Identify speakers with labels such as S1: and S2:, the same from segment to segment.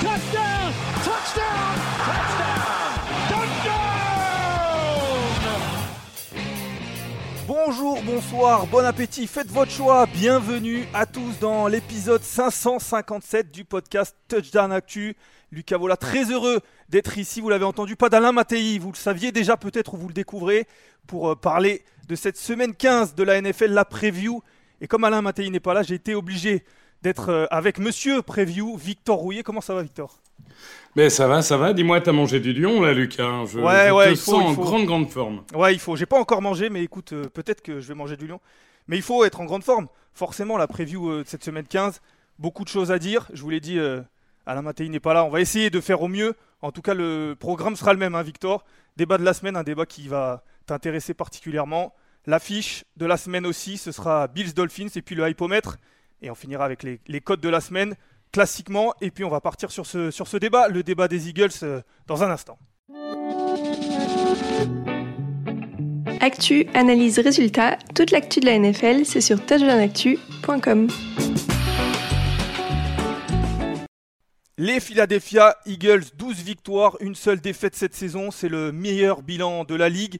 S1: Touchdown. Touchdown.
S2: Bonjour, bonsoir, bon appétit, faites votre choix. Bienvenue à tous dans l'épisode 557 du podcast Touchdown Actu. Lucas Vola, très heureux d'être ici. Vous l'avez entendu, pas d'Alain Mattei, vous le saviez déjà peut-être ou vous le découvrez pour euh, parler de cette semaine 15 de la NFL, la preview. Et comme Alain Mattei n'est pas là, j'ai été obligé d'être euh, avec Monsieur Preview, Victor Rouillet. Comment ça va, Victor?
S3: Mais ça va, ça va. Dis-moi, t'as mangé du lion là, Lucas Je,
S2: Ouais,
S3: je
S2: ouais,
S3: te
S2: il faut,
S3: sens
S2: il
S3: en grande, grande forme.
S2: Ouais, il faut. J'ai pas encore mangé, mais écoute, euh, peut-être que je vais manger du lion. Mais il faut être en grande forme. Forcément, la preview euh, de cette semaine 15, beaucoup de choses à dire. Je vous l'ai dit, euh, Alain Mattei n'est pas là. On va essayer de faire au mieux. En tout cas, le programme sera le même, hein, Victor. Débat de la semaine, un débat qui va t'intéresser particulièrement. L'affiche de la semaine aussi, ce sera Bills Dolphins et puis le hypomètre. Et on finira avec les, les codes de la semaine, classiquement. Et puis on va partir sur ce, sur ce débat, le débat des Eagles, euh, dans un instant.
S4: Actu, analyse, résultat, toute l'actu de la NFL, c'est sur touchdownactu.com.
S2: Les Philadelphia Eagles, 12 victoires, une seule défaite cette saison. C'est le meilleur bilan de la ligue.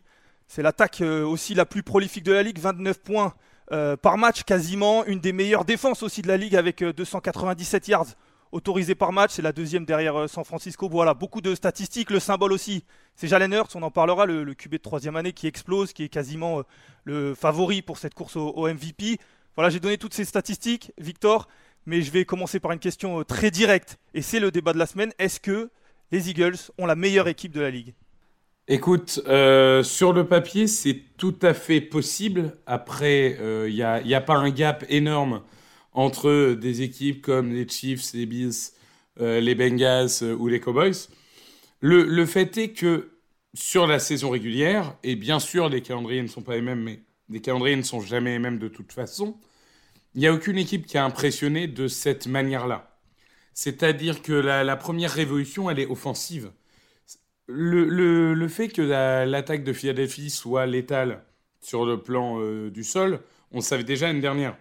S2: C'est l'attaque euh, aussi la plus prolifique de la ligue, 29 points euh, par match quasiment. Une des meilleures défenses aussi de la ligue avec euh, 297 yards autorisés par match. C'est la deuxième derrière euh, San Francisco. Voilà, beaucoup de statistiques. Le symbole aussi, c'est Jalen Hurts, on en parlera, le, QB de troisième année qui explose, qui est quasiment euh, le favori pour cette course au, au MVP. Voilà, j'ai donné toutes ces statistiques, Victor mais je vais commencer par une question euh, très directe, et c'est le débat de la semaine. Est-ce que les Eagles ont la meilleure équipe de la ligue?
S3: Écoute, euh, sur le papier, c'est tout à fait possible. Après, il n'y a, a pas un gap énorme entre des équipes comme les Chiefs, les Bills, euh, les Bengals euh, ou les Cowboys. Le, fait est que sur la saison régulière, et bien sûr, les calendriers ne sont pas les mêmes, mais les calendriers ne sont jamais les mêmes de toute façon, il n'y a aucune équipe qui a impressionné de cette manière-là. C'est-à-dire que la première révolution, elle est offensive. Le, fait que la- l'attaque de Philadelphie soit létale sur le plan euh, du sol, on savait déjà l'année dernière.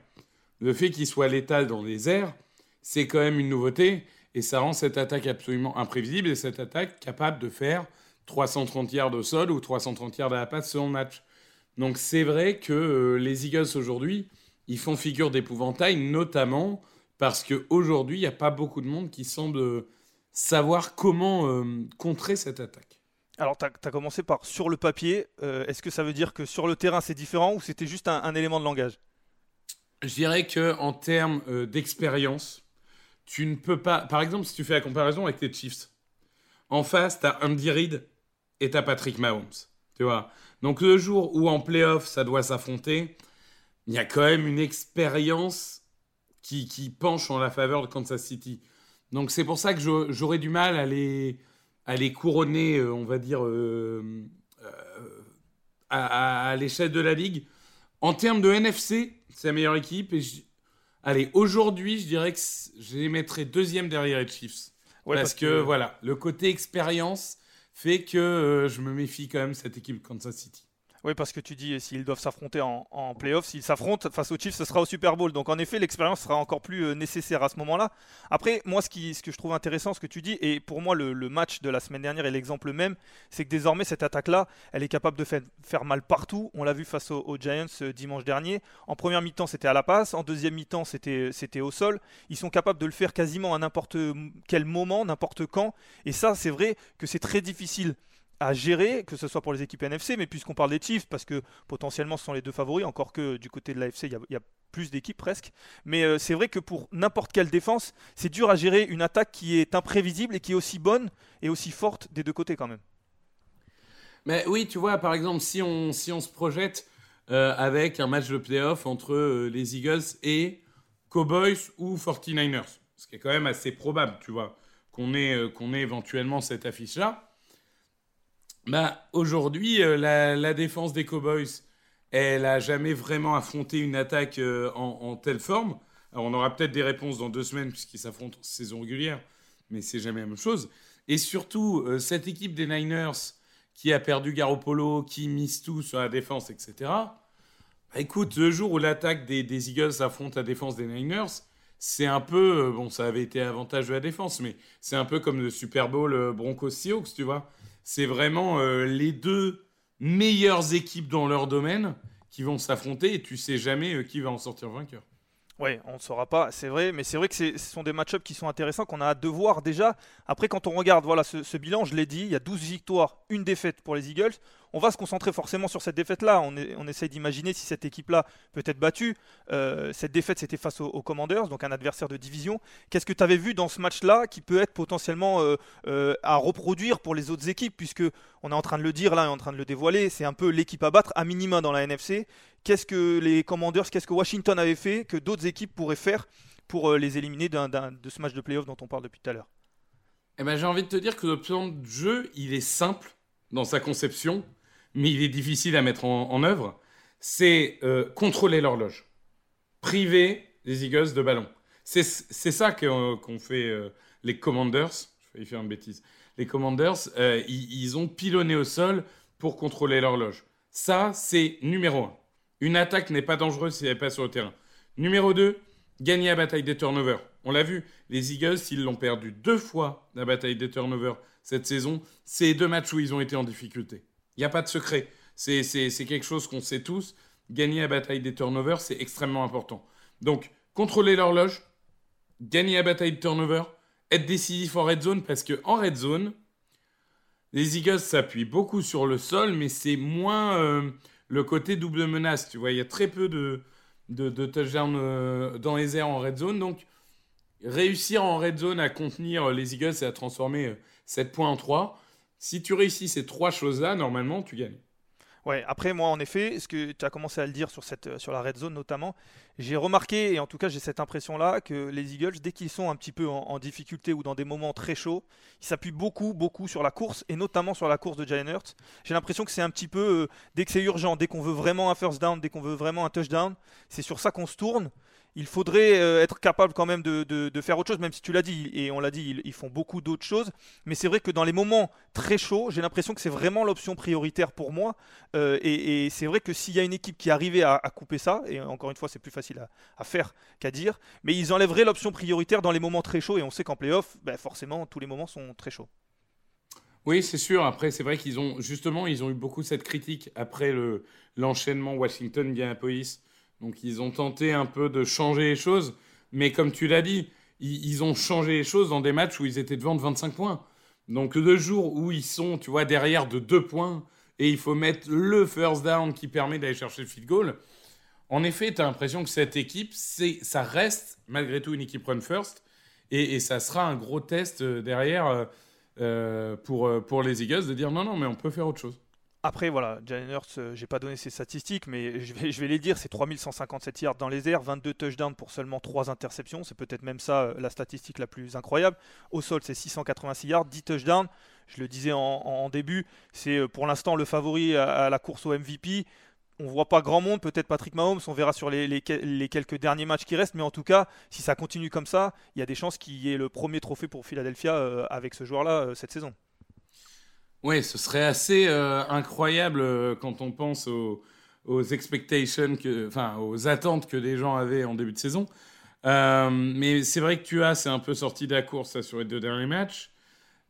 S3: Le fait qu'il soit létal dans les airs, c'est quand même une nouveauté et ça rend cette attaque absolument imprévisible et cette attaque capable de faire 330 yards au sol ou 330 yards à la passe selon le match. Donc c'est vrai que euh, les Eagles aujourd'hui, ils font figure d'épouvantail, notamment parce qu'aujourd'hui, il n'y a pas beaucoup de monde qui semble savoir comment euh, contrer cette attaque.
S2: Alors, tu as, commencé par sur le papier. Euh, Est-ce que ça veut dire que sur le terrain c'est différent ou c'était juste un, un élément de langage?
S3: Je dirais que en termes euh, d'expérience, tu ne peux pas. Par exemple, si tu fais la comparaison avec les Chiefs, en face, tu as Andy Reid et tu as Patrick Mahomes. Tu vois Donc, le jour où en playoff, ça doit s'affronter, il y a quand même une expérience qui, qui penche en la faveur de Kansas City. Donc, c'est pour ça que j'aurais du mal à les, à les couronner, euh, on va dire, euh, euh, à, à- à l'échelle de la ligue. En termes de NFC, c'est la meilleure équipe. Et je- Allez, aujourd'hui, je dirais que je les mettrais deuxième derrière les Chiefs.
S2: Ouais,
S3: parce, que, voilà, le côté expérience fait que euh, je me méfie quand même de cette équipe Kansas City.
S2: Oui, parce que tu dis s'ils doivent s'affronter en, en playoff, s'ils s'affrontent face aux Chiefs, ce sera au Super Bowl. Donc en effet, l'expérience sera encore plus euh, nécessaire à ce moment-là. Après, moi, ce, que je trouve intéressant, ce que tu dis, et pour moi, le, match de la semaine dernière est l'exemple même, c'est que désormais, cette attaque-là, elle est capable de faire, mal partout. On l'a vu face aux, Giants euh, dimanche dernier. En première mi-temps, c'était à la passe. En deuxième mi-temps, c'était au sol. Ils sont capables de le faire quasiment à n'importe quel moment, n'importe quand. Et ça, c'est vrai que c'est très difficile à gérer, que ce soit pour les équipes NFC, mais puisqu'on parle des Chiefs, parce que potentiellement ce sont les deux favoris, encore que du côté de l'AFC, il y, a plus d'équipes presque. Mais euh, c'est vrai que pour n'importe quelle défense, c'est dur à gérer une attaque qui est imprévisible et qui est aussi bonne et aussi forte des deux côtés quand même.
S3: Mais oui, tu vois, par exemple, si on, si on se projette euh, avec un match de playoff entre euh, les Eagles et Cowboys ou 49ers, ce qui est quand même assez probable, tu vois, qu'on ait, qu'on ait éventuellement cette affiche-là bah, Aujourd'hui, euh, la, défense des Cowboys, elle a jamais vraiment affronté une attaque euh, en, telle forme. On aura peut-être des réponses dans deux semaines puisqu'ils s'affrontent en saison régulière, mais c'est jamais la même chose. Et surtout, euh, cette équipe des Niners qui a perdu Garoppolo, qui mise tout sur la défense, etc. Bah, écoute, le jour où l'attaque des, des, Eagles affronte la défense des Niners, c'est un peu, bon, ça avait été avantage de la défense, mais c'est un peu comme le Super Bowl Broncos-Seahawks, tu vois c'est vraiment euh, les deux meilleures équipes dans leur domaine qui vont s'affronter et tu sais jamais euh, qui va en sortir vainqueur.
S2: Oui, on ne saura pas, c'est vrai, mais c'est vrai que ce sont des match-ups qui sont intéressants, qu'on a hâte de voir déjà. Après, quand on regarde voilà, ce, bilan, je l'ai dit, il y a 12 victoires, une défaite pour les Eagles. On va se concentrer forcément sur cette défaite-là. On, on essaye d'imaginer si cette équipe-là peut être battue. Euh, cette défaite, c'était face aux, Commanders, donc un adversaire de division. Qu'est-ce que tu avais vu dans ce match-là qui peut être potentiellement euh, euh, à reproduire pour les autres équipes, puisque on est en train de le dire là, on est en train de le dévoiler, c'est un peu l'équipe à battre à minima dans la NFC qu'est-ce que les Commanders, qu'est-ce que Washington avait fait que d'autres équipes pourraient faire pour les éliminer de ce match de playoff dont on parle depuis tout à l'heure?
S3: Eh ben, J'ai envie de te dire que le plan de jeu, il est simple dans sa conception, mais il est difficile à mettre en, œuvre. C'est euh, contrôler l'horloge, priver les Eagles de ballon. C'est ça qu'ont fait euh, les Commanders. Je vais faire une bêtise. Les Commanders, ils, ont pilonné au sol pour contrôler l'horloge. Ça, c'est numéro un. Une attaque n'est pas dangereuse si elle n'est pas sur le terrain. Numéro 2, gagner la bataille des turnovers. On l'a vu, les Eagles, ils l'ont perdu deux fois, la bataille des turnovers, cette saison. C'est deux matchs où ils ont été en difficulté. Il n'y a pas de secret. C'est quelque chose qu'on sait tous. Gagner la bataille des turnovers, c'est extrêmement important. Donc, contrôler l'horloge, gagner la bataille des turnovers, être décisif en red zone, parce qu'en red zone, les Eagles s'appuient beaucoup sur le sol, mais c'est moins... Euh, le côté double menace. Tu vois, il y a très peu de, de, de touchdowns euh, dans les airs en red zone. Donc, réussir en red zone à contenir les Eagles et à transformer 7 euh, points en 3. Si tu réussis ces trois choses-là, normalement, tu gagnes.
S2: Ouais, après moi en effet, ce que tu as commencé à le dire sur, cette, euh, sur la red zone notamment, j'ai remarqué, et en tout cas j'ai cette impression-là, que les Eagles, dès qu'ils sont un petit peu en, difficulté ou dans des moments très chauds, ils s'appuient beaucoup, beaucoup sur la course, et notamment sur la course de Jalen Hurts. J'ai l'impression que c'est un petit peu, euh, dès que c'est urgent, dès qu'on veut vraiment un first down, dès qu'on veut vraiment un touchdown, c'est sur ça qu'on se tourne il faudrait euh, être capable quand même de, faire autre chose, même si tu l'as dit, et on l'a dit, ils, font beaucoup d'autres choses. Mais c'est vrai que dans les moments très chauds, j'ai l'impression que c'est vraiment l'option prioritaire pour moi. Euh, et, c'est vrai que s'il y a une équipe qui arrivait à, couper ça, et encore une fois, c'est plus facile à, faire qu'à dire, mais ils enlèveraient l'option prioritaire dans les moments très chauds. Et on sait qu'en playoff, ben forcément, tous les moments sont très chauds.
S3: Oui, c'est sûr. Après, c'est vrai qu'ils ont justement, ils ont eu beaucoup cette critique après le l'enchaînement Washington-Indianapolis donc ils ont tenté un peu de changer les choses, mais comme tu l'as dit, ils, ont changé les choses dans des matchs où ils étaient devant de 25 points. Donc le jour où ils sont, tu vois, derrière de 2 points et il faut mettre le first down qui permet d'aller chercher le field goal, en effet, tu as l'impression que cette équipe, ça reste malgré tout une équipe run first et, ça sera un gros test euh, derrière euh, euh, pour, pour les Eagles de dire non, non, mais on peut faire autre chose.
S2: Après, voilà, Jalen Hurts, euh, j'ai pas donné ses statistiques, mais je vais, les dire c'est 3157 yards dans les airs, 22 touchdowns pour seulement 3 interceptions. C'est peut-être même ça euh, la statistique la plus incroyable. Au sol, c'est 686 yards, 10 touchdowns. Je le disais en, début, c'est euh, pour l'instant le favori à, la course au MVP. On voit pas grand monde, peut-être Patrick Mahomes, on verra sur les, quelques derniers matchs qui restent, mais en tout cas, si ça continue comme ça, il y a des chances qu'il y ait le premier trophée pour Philadelphia avec ce joueur-là cette saison.
S3: Oui, ce serait assez euh, incroyable euh, quand on pense aux, expectations, enfin aux attentes que les gens avaient en début de saison. Euh, mais c'est vrai que tu as, c'est un peu sorti de la course sur les deux derniers matchs.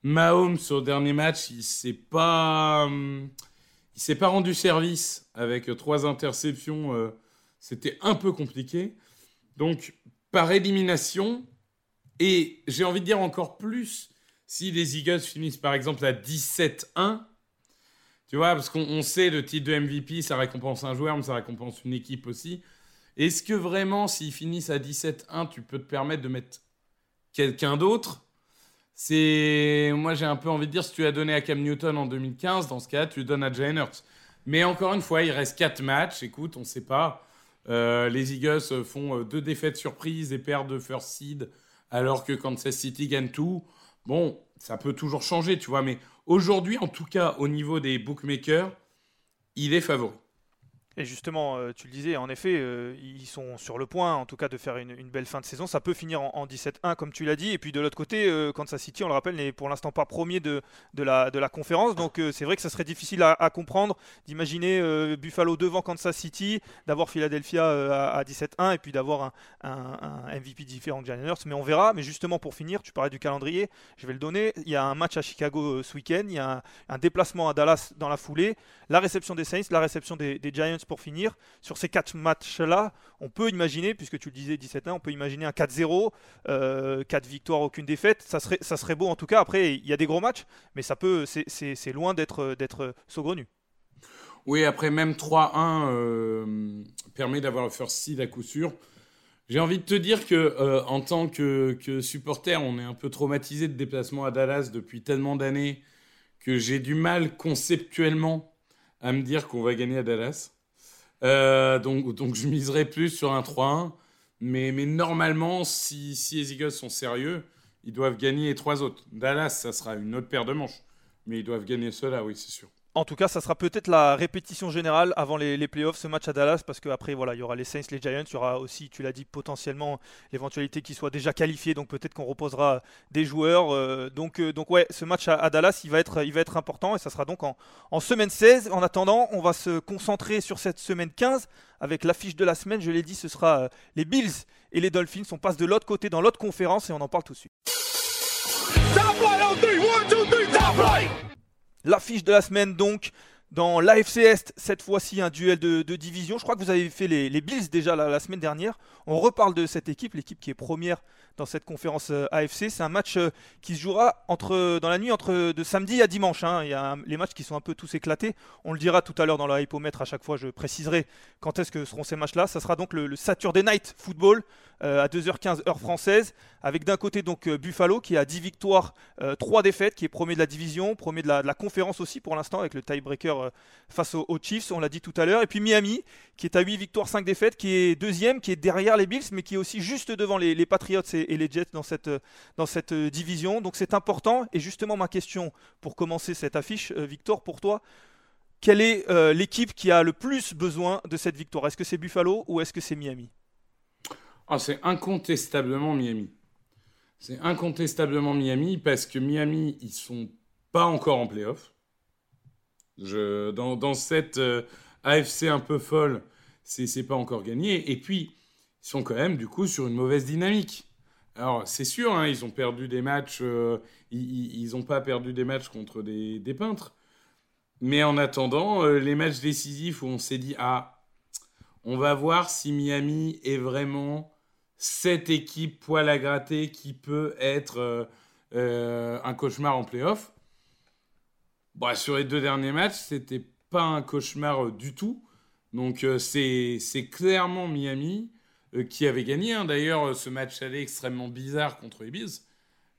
S3: Mahomes sur le dernier match, il s'est pas, il s'est pas rendu service avec trois interceptions. C'était un peu compliqué. Donc par élimination, et j'ai envie de dire encore plus si les Eagles finissent par exemple à 17-1. Tu vois, parce qu'on on sait le titre de MVP, ça récompense un joueur, mais ça récompense une équipe aussi. Est-ce que vraiment, s'ils finissent à 17-1, tu peux te permettre de mettre quelqu'un d'autre? C'est, moi, j'ai un peu envie de dire, si tu as donné à Cam Newton en 2015, dans ce cas, tu donnes à Jalen Hurts. Mais encore une fois, il reste 4 matchs. Écoute, on ne sait pas. Euh, les Eagles font euh, deux défaites surprises et perdent de first seed, alors que Kansas City gagne tout. Bon, ça peut toujours changer, tu vois. Mais aujourd'hui, en tout cas, au niveau des bookmakers, il est favori.
S2: Et justement, euh, tu le disais, en effet, euh, ils sont sur le point, en tout cas, de faire une, belle fin de saison. Ça peut finir en, en 17-1, comme tu l'as dit. Et puis de l'autre côté, euh, Kansas City, on le rappelle, n'est pour l'instant pas premier de, la, conférence. Donc c'est vrai que ça serait difficile à, comprendre d'imaginer Buffalo devant Kansas City, d'avoir Philadelphia à, à 17-1 et puis d'avoir un, MVP différent de Hurts. Mais on verra. Mais justement, pour finir, tu parlais du calendrier, je vais le donner. Il y a un match à Chicago ce week-end. Il y a un, un déplacement à Dallas dans la foulée. La réception des Saints, la réception des, des Giants pour finir. Sur ces quatre matchs-là, on peut imaginer, puisque tu le disais 17-1, on peut imaginer un 4-0, euh, 4 victoires, aucune défaite. Ça serait, ça serait beau en tout cas. Après, il y a des gros matchs, mais ça peut, c'est- loin d'être saugrenu.
S3: Oui, après même 3-1 euh, permet d'avoir le first seed à coup sûr. J'ai envie de te dire que euh, en tant que supporter, on est un peu traumatisé de déplacement à Dallas depuis tellement d'années que j'ai du mal conceptuellement à me dire qu'on va gagner à Dallas. Euh, donc, donc je miserai plus sur un 3-1. Mais, mais normalement, si, si les Eagles sont sérieux, ils doivent gagner les trois autres. Dallas, ça sera une autre paire de manches. Mais ils doivent gagner ceux-là, oui, c'est sûr.
S2: En tout cas, ça sera peut-être la répétition générale avant les, les playoffs, ce match à Dallas, parce qu'après, voilà, il y aura les Saints, les Giants, il y aura aussi, tu l'as dit, potentiellement l'éventualité qu'ils soient déjà qualifiés, donc peut-être qu'on reposera des joueurs. euh, donc, euh, donc ouais, ce match à, Dallas, il va, être, il va être important, et ça sera donc en, en semaine 16. En attendant, on va se concentrer sur cette semaine 15, avec l'affiche de la semaine, je l'ai dit, ce sera euh, les Bills et les Dolphins. On passe de l'autre côté, dans l'autre conférence, et on en parle tout de suite. L'affiche de la semaine donc dans l'AFC Est, cette fois-ci un duel de, division. Je crois que vous avez fait les, Bills déjà la semaine dernière. On reparle de cette équipe, l'équipe qui est première dans cette conférence euh, AFC. C'est un match euh, qui se jouera entre, dans la nuit entre de samedi à dimanche. hein. Il y a les matchs qui sont un peu tous éclatés. On le dira tout à l'heure dans le hypomètre. À chaque fois, je préciserai quand est-ce que seront ces matchs-là. Ça sera donc le, Saturday Night Football euh, à 2h15 heure française, avec d'un côté donc euh, Buffalo qui a 10 victoires, euh, 3 défaites, qui est premier de la division, premier de la, conférence aussi pour l'instant avec le tiebreaker euh, face aux, Chiefs, on l'a dit tout à l'heure, et puis Miami qui est à 8 victoires, 5 défaites, qui est deuxième, qui est derrière les Bills, mais qui est aussi juste devant les, Patriots et les Jets dans cette, dans cette euh, division. Donc c'est important. Et justement ma question pour commencer cette affiche, euh, Victor, pour toi. Quelle est euh, l'équipe qui a le plus besoin de cette victoire? Est-ce que c'est Buffalo ou est-ce que c'est Miami?
S3: Ah, c'est incontestablement Miami. C'est incontestablement Miami parce que Miami, ils sont pas encore en playoff. Je, dans, dans cette AFC un peu folle, c'est pas encore gagné. Et puis, ils sont quand même, du coup, sur une mauvaise dynamique. Alors, c'est sûr, hein, ils ont perdu des matchs, euh, ils n'ont pas perdu des matchs contre des, des peintres. Mais en attendant, euh, les matchs décisifs où on s'est dit, ah, on va voir si Miami est vraiment cette équipe poil à gratter qui peut être euh, un cauchemar en playoff. Bah, sur les deux derniers matchs, c'était pas un cauchemar du tout. Donc c'est clairement Miami qui avait gagné. hein. D'ailleurs, euh, ce match allait extrêmement bizarre contre Bills.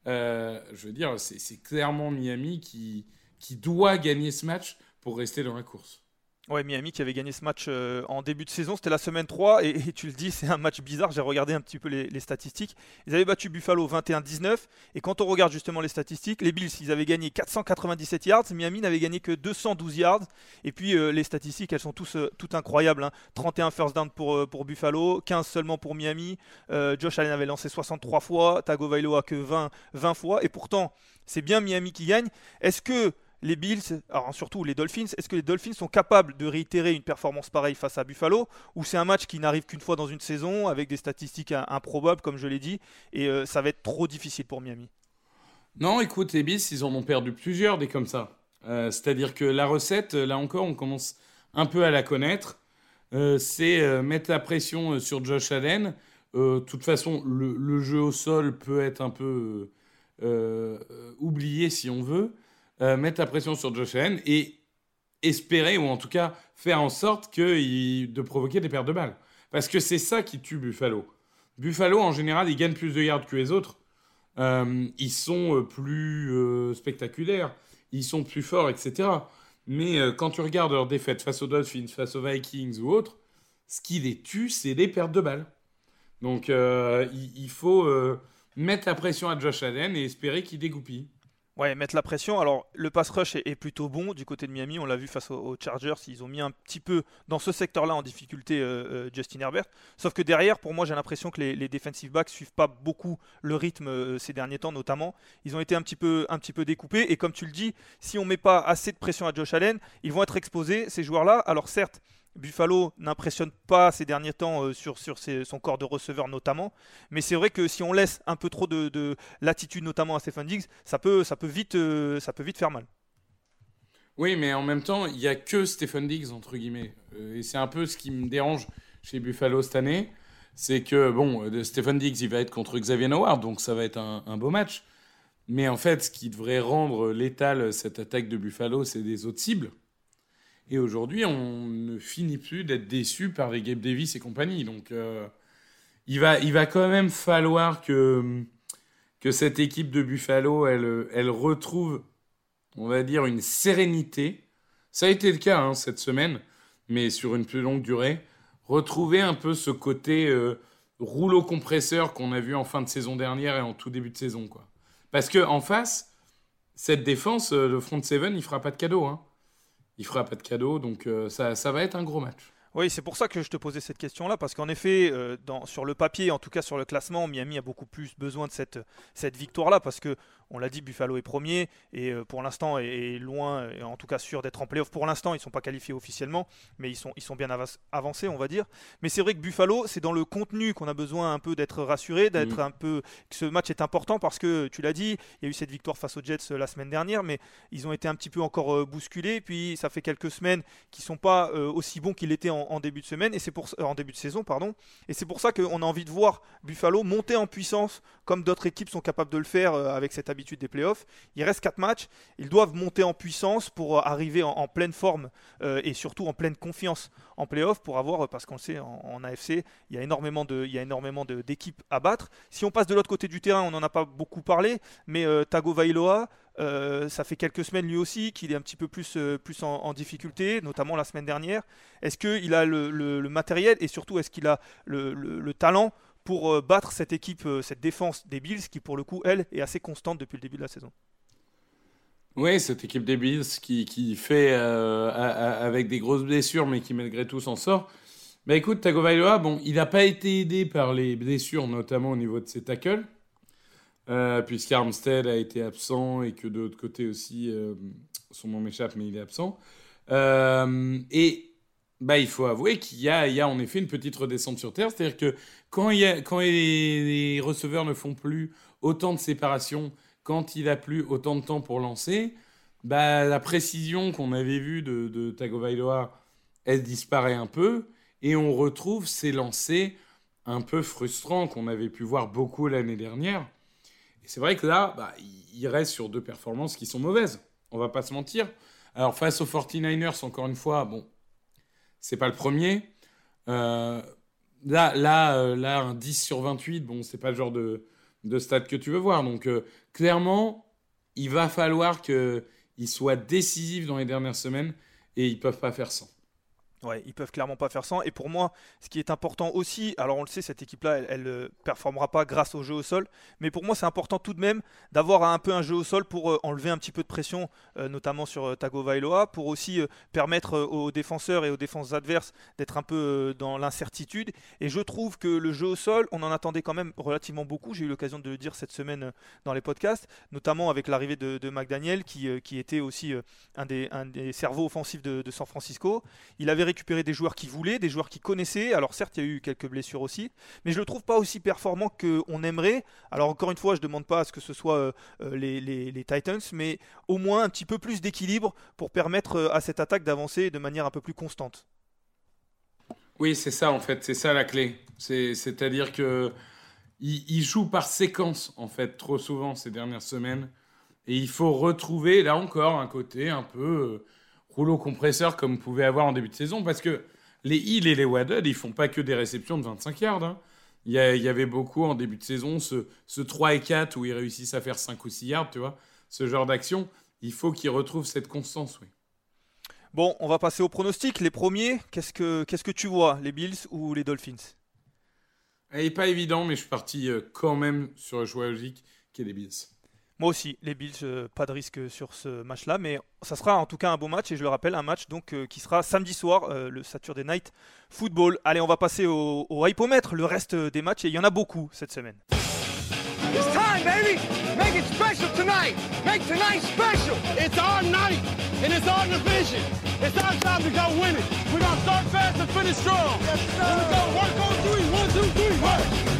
S3: Euh, je veux dire, c'est clairement Miami qui, qui doit gagner ce match pour rester dans la course.
S2: Ouais, Miami qui avait gagné ce match euh, en début de saison, c'était la semaine 3, et, tu le dis, c'est un match bizarre, j'ai regardé un petit peu les, statistiques. Ils avaient battu Buffalo 21-19, et quand on regarde justement les statistiques, les Bills, ils avaient gagné 497 yards, Miami n'avait gagné que 212 yards, et puis euh, les statistiques, elles sont tous, euh, toutes incroyables. hein. 31 first down pour, euh, pour Buffalo, 15 seulement pour Miami, Josh Allen avait lancé 63 fois, Tagovailoa que 20, 20 fois, et pourtant, c'est bien Miami qui gagne. Est-ce que les Bills, alors surtout les Dolphins, est-ce que les Dolphins sont capables de réitérer une performance pareille face à Buffalo ou c'est un match qui n'arrive qu'une fois dans une saison avec des statistiques improbables comme je l'ai dit et euh, ça va être trop difficile pour Miami?
S3: Non, écoute, les Bills, ils en ont perdu plusieurs des comme ça. Euh, c'est-à-dire que la recette, là encore, on commence un peu à la connaître. Euh, c'est mettre la pression sur Josh Allen. De toute façon, le, le, jeu au sol peut être un peu oublié si on veut. Euh, mettre la pression sur Josh Allen et espérer, ou en tout cas faire en sorte que de provoquer des pertes de balles. Parce que c'est ça qui tue Buffalo. Buffalo, en général, ils gagnent plus de yards que les autres. Euh, ils sont euh, plus spectaculaires, ils sont plus forts, etc. Mais quand tu regardes leurs défaites face aux Dolphins, face aux Vikings ou autres, ce qui les tue, c'est les pertes de balles. Donc il, il, faut mettre la pression à Josh Allen et espérer qu'il dégoupille.
S2: Ouais, mettre la pression. Alors, le pass rush est, plutôt bon du côté de Miami. On l'a vu face aux, Chargers. Ils ont mis un petit peu dans ce secteur-là en difficulté euh, euh, Justin Herbert. Sauf que derrière, pour moi, j'ai l'impression que les, defensive backs suivent pas beaucoup le rythme euh, ces derniers temps, notamment. Ils ont été un petit, peu, découpés. Et comme tu le dis, si on met pas assez de pression à Josh Allen, ils vont être exposés, ces joueurs-là. Alors, certes, Buffalo n'impressionne pas ces derniers temps euh, sur, sur son corps de receveur notamment. Mais c'est vrai que si on laisse un peu trop de, latitude notamment à Stephen Diggs, ça peut, ça, peut vite, euh, ça peut vite faire mal.
S3: Oui, mais en même temps, il n'y a que Stephen Diggs, entre guillemets. Euh, et c'est un peu ce qui me dérange chez Buffalo cette année. C'est que, bon, Stephen Diggs, il va être contre Xavier Howard, donc ça va être un, un beau match. Mais en fait, ce qui devrait rendre létal cette attaque de Buffalo, c'est des autres cibles. Et aujourd'hui, on ne finit plus d'être déçu par les Gabe Davis et compagnie. Donc, euh, il, va, il va quand même falloir que, que cette équipe de Buffalo, elle, elle retrouve, on va dire, une sérénité. Ça a été le cas hein, cette semaine, mais sur une plus longue durée. Retrouver un peu ce côté euh, rouleau compresseur qu'on a vu en fin de saison dernière et en tout début de saison. Quoi. Parce qu'en face, cette défense, euh, le front seven, il fera pas de cadeau. Hein il fera pas de cadeau. Donc euh, ça, ça va être un gros match.
S2: Oui, c'est pour ça que je te posais cette question-là, parce qu'en effet, euh, sur le papier, en tout cas sur le classement, Miami a beaucoup plus besoin de cette, cette victoire-là, parce que on l'a dit, Buffalo est premier et euh, pour l'instant est, loin, et en tout cas sûr d'être en playoff. Pour l'instant, ils ne sont pas qualifiés officiellement, mais ils sont, ils sont bien avancés, on va dire. Mais c'est vrai que Buffalo, c'est dans le contenu qu'on a besoin un peu d'être rassuré, d'être mm. un peu. que ce match est important parce que tu l'as dit, il y a eu cette victoire face aux Jets euh, la semaine dernière, mais ils ont été un petit peu encore euh, bousculés. Puis ça fait quelques semaines qu'ils sont pas aussi bons qu'ils l'étaient en, début de semaine et c'est pour en début de saison, pardon. Et c'est pour ça qu'on a envie de voir Buffalo monter en puissance comme d'autres équipes sont capables de le faire avec cette habitude des playoffs. Il reste 4 matchs. Ils doivent monter en puissance pour euh, arriver en, pleine forme euh, et surtout en pleine confiance en playoffs pour avoir, parce qu'on le sait, en, AFC, il y a énormément d'équipes à battre. Si on passe de l'autre côté du terrain, on n'en a pas beaucoup parlé, mais euh, Tago Vailoa, ça fait quelques semaines lui aussi qu'il est un petit peu plus, plus en, difficulté, notamment la semaine dernière. Est-ce qu'il a le, matériel et surtout est-ce qu'il a le, talent pour euh, battre cette équipe, euh, cette défense des Bills qui pour le coup, elle, est assez constante depuis le début de la saison.
S3: Oui, cette équipe des Bills qui, qui fait euh, avec des grosses blessures, mais qui malgré tout s'en sort. Bah écoute, Tagovailoa, bon, il n'a pas été aidé par les blessures, notamment au niveau de ses tackles, euh, puisqu'Armstead a été absent et que de l'autre côté aussi, son nom m'échappe, mais il est absent. et bah, il faut avouer qu'il y, y a, en effet une petite redescente sur Terre. C'est-à-dire que quand, les, receveurs ne font plus autant de séparation, quand il a plus autant de temps pour lancer, bah, la précision qu'on avait vue de, de Tagovailoa, elle disparaît un peu. Et on retrouve ces lancers un peu frustrants qu'on avait pu voir beaucoup l'année dernière. Et c'est vrai que là, bah, il reste sur deux performances qui sont mauvaises. On va pas se mentir. Alors face aux 49ers, encore une fois, bon, c'est pas le premier. Euh, là, là, euh, là, un 10 sur 28, bon, c'est pas le genre de, de stade que tu veux voir. Donc, euh, clairement, il va falloir qu'il soit décisif dans les dernières semaines et ils peuvent pas faire sans.
S2: Ouais, ils peuvent clairement pas faire sans. Et pour moi, ce qui est important aussi, alors on le sait, cette équipe-là, elle, ne performera pas grâce au jeu au sol, mais pour moi, c'est important tout de même d'avoir un peu un jeu au sol pour euh, enlever un petit peu de pression, euh, notamment sur euh, Tagovailoa, pour aussi permettre aux défenseurs et aux défenses adverses d'être un peu dans l'incertitude. Et je trouve que le jeu au sol, on en attendait quand même relativement beaucoup. J'ai eu l'occasion de le dire cette semaine dans les podcasts, notamment avec l'arrivée de, McDaniel, qui, qui était aussi un des, un des cerveaux offensifs de, de San Francisco. Il avait récupérer des joueurs qui voulaient, des joueurs qui connaissaient. Alors certes, il y a eu quelques blessures aussi, mais je le trouve pas aussi performant qu'on aimerait. Alors encore une fois, je demande pas à ce que ce soit euh, euh, les, Titans, mais au moins un petit peu plus d'équilibre pour permettre euh, à cette attaque d'avancer de manière un peu plus constante.
S3: Oui, c'est ça en fait, c'est ça la clé. C'est-à-dire que il, joue par séquence en fait trop souvent ces dernières semaines, et il faut retrouver là encore un côté un peu rouleau compresseur comme vous pouvez avoir en début de saison, parce que les Hill et les Wadded, ils font pas que des réceptions de 25 yards. Hein. Il, y avait beaucoup en début de saison ce, ce 3 et 4 où ils réussissent à faire 5 ou 6 yards, tu vois. Ce genre d'action, il faut qu'ils retrouvent cette constance, oui.
S2: Bon, on va passer au pronostic. Les premiers, qu'est-ce que, qu'est-ce que tu vois, les Bills ou les Dolphins?
S3: Il n'est pas évident, mais je suis parti euh, quand même sur le choix logique qui est les Bills.
S2: Moi aussi, les Bills, euh, pas de risque sur ce match-là, mais ça sera en tout cas un beau match et je le rappelle, un match donc euh, qui sera samedi soir, euh, le Saturday Night Football. Allez, on va passer au, au hypomètre, le reste des matchs et il y en a beaucoup cette semaine. It's time, baby. Make it special tonight. Make tonight special. It's our night and it's our division. It's our time to go win it. We're gonna start fast and finish strong. Yes, sir. Here we go. Work on three. One, two, three. Work.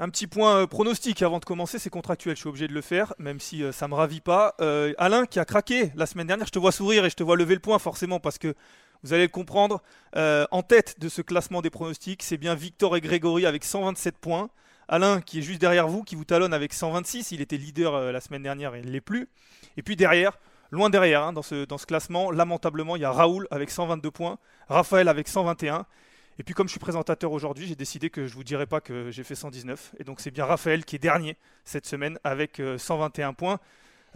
S2: Un petit point euh, pronostic avant de commencer, c'est contractuel, je suis obligé de le faire, même si euh, ça me ravit pas. Euh, Alain qui a craqué la semaine dernière, je te vois sourire et je te vois lever le point forcément parce que vous allez le comprendre. en tête de ce classement des pronostics, c'est bien Victor et Grégory avec 127 points. Alain qui est juste derrière vous, qui vous talonne avec 126. Il était leader la semaine dernière et il ne l'est plus. Et puis derrière, loin derrière hein, dans, ce, classement, lamentablement, il y a Raoul avec 122 points, Raphaël avec 121. Et puis comme je suis présentateur aujourd'hui, j'ai décidé que je ne vous dirai pas que j'ai fait 119. Et donc c'est bien Raphaël qui est dernier cette semaine avec 121 euh, points.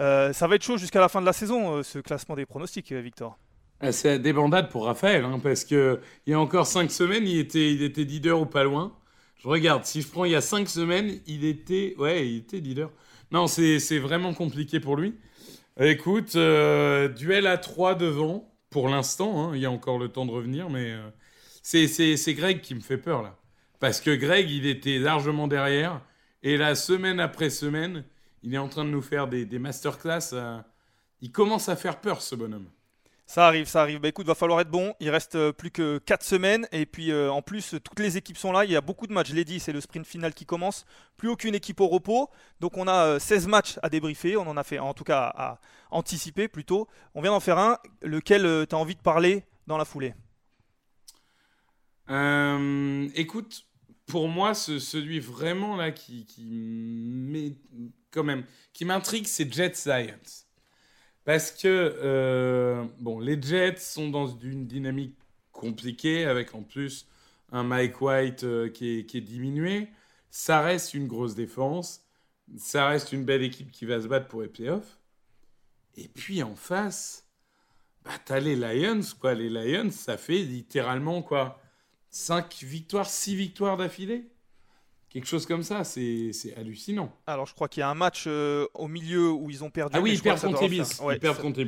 S2: Euh, ça va être chaud jusqu'à la fin de la saison, euh, ce classement des pronostics, Victor.
S3: Ah, c'est la débandade pour Raphaël, hein, parce qu'il y a encore 5 semaines, il était, il était leader ou pas loin. Je regarde, si je prends il y a 5 semaines, il était, ouais, il était leader. Non, c'est vraiment compliqué pour lui. Écoute, euh, duel à 3 devant, pour l'instant. Hein, il y a encore le temps de revenir, mais euh, c'est Greg qui me fait peur là. Parce que Greg, il était largement derrière. Et la semaine après semaine, il est en train de nous faire des, des masterclass. Euh, il commence à faire peur, ce bonhomme.
S2: Ça arrive, ça arrive. Bah écoute, va falloir être bon. Il reste euh, plus que 4 semaines. Et puis euh, en plus, toutes les équipes sont là. Il y a beaucoup de matchs. Je l'ai dit, c'est le sprint final qui commence. Plus aucune équipe au repos. Donc on a 16 euh, matchs à débriefer. On en a fait, en tout cas, à anticiper plutôt. On vient d'en faire un. Lequel tu as envie de parler dans la foulée?
S3: Écoute, pour moi, celui vraiment là qui, qui, m'intrigue, c'est Jet Science. Parce que euh, bon, les Jets sont dans une dynamique compliquée avec en plus un Mike White euh, qui, est, diminué. Ça reste une grosse défense. Ça reste une belle équipe qui va se battre pour les playoffs. Et puis en face, bah, t'as les Lions, quoi. Les Lions, ça fait littéralement, quoi, 5 victoires, 6 victoires d'affilée Quelque chose comme ça, c'est hallucinant.
S2: Alors, je crois qu'il y a un match euh, au milieu où ils ont perdu.
S3: Ah oui, ils perdent contre Ibis. ils perdent contre.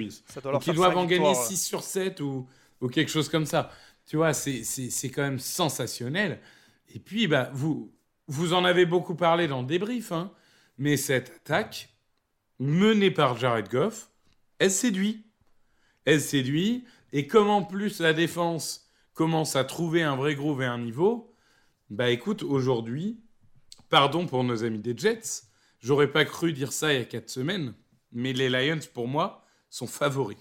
S3: Donc, ils doivent en gagner 6 sur 7 ou, ou quelque chose comme ça. Tu vois, c'est quand même sensationnel. Et puis, bah, vous, vous en avez beaucoup parlé dans le débrief, hein, mais cette attaque, menée par Jared Goff, elle séduit. Elle séduit. Et comme en plus la défense commence à trouver un vrai groove et un niveau, bah écoute, aujourd'hui, Pardon pour nos amis des Jets. J'aurais pas cru dire ça il y a 4 semaines, mais les Lions, pour moi, sont favoris.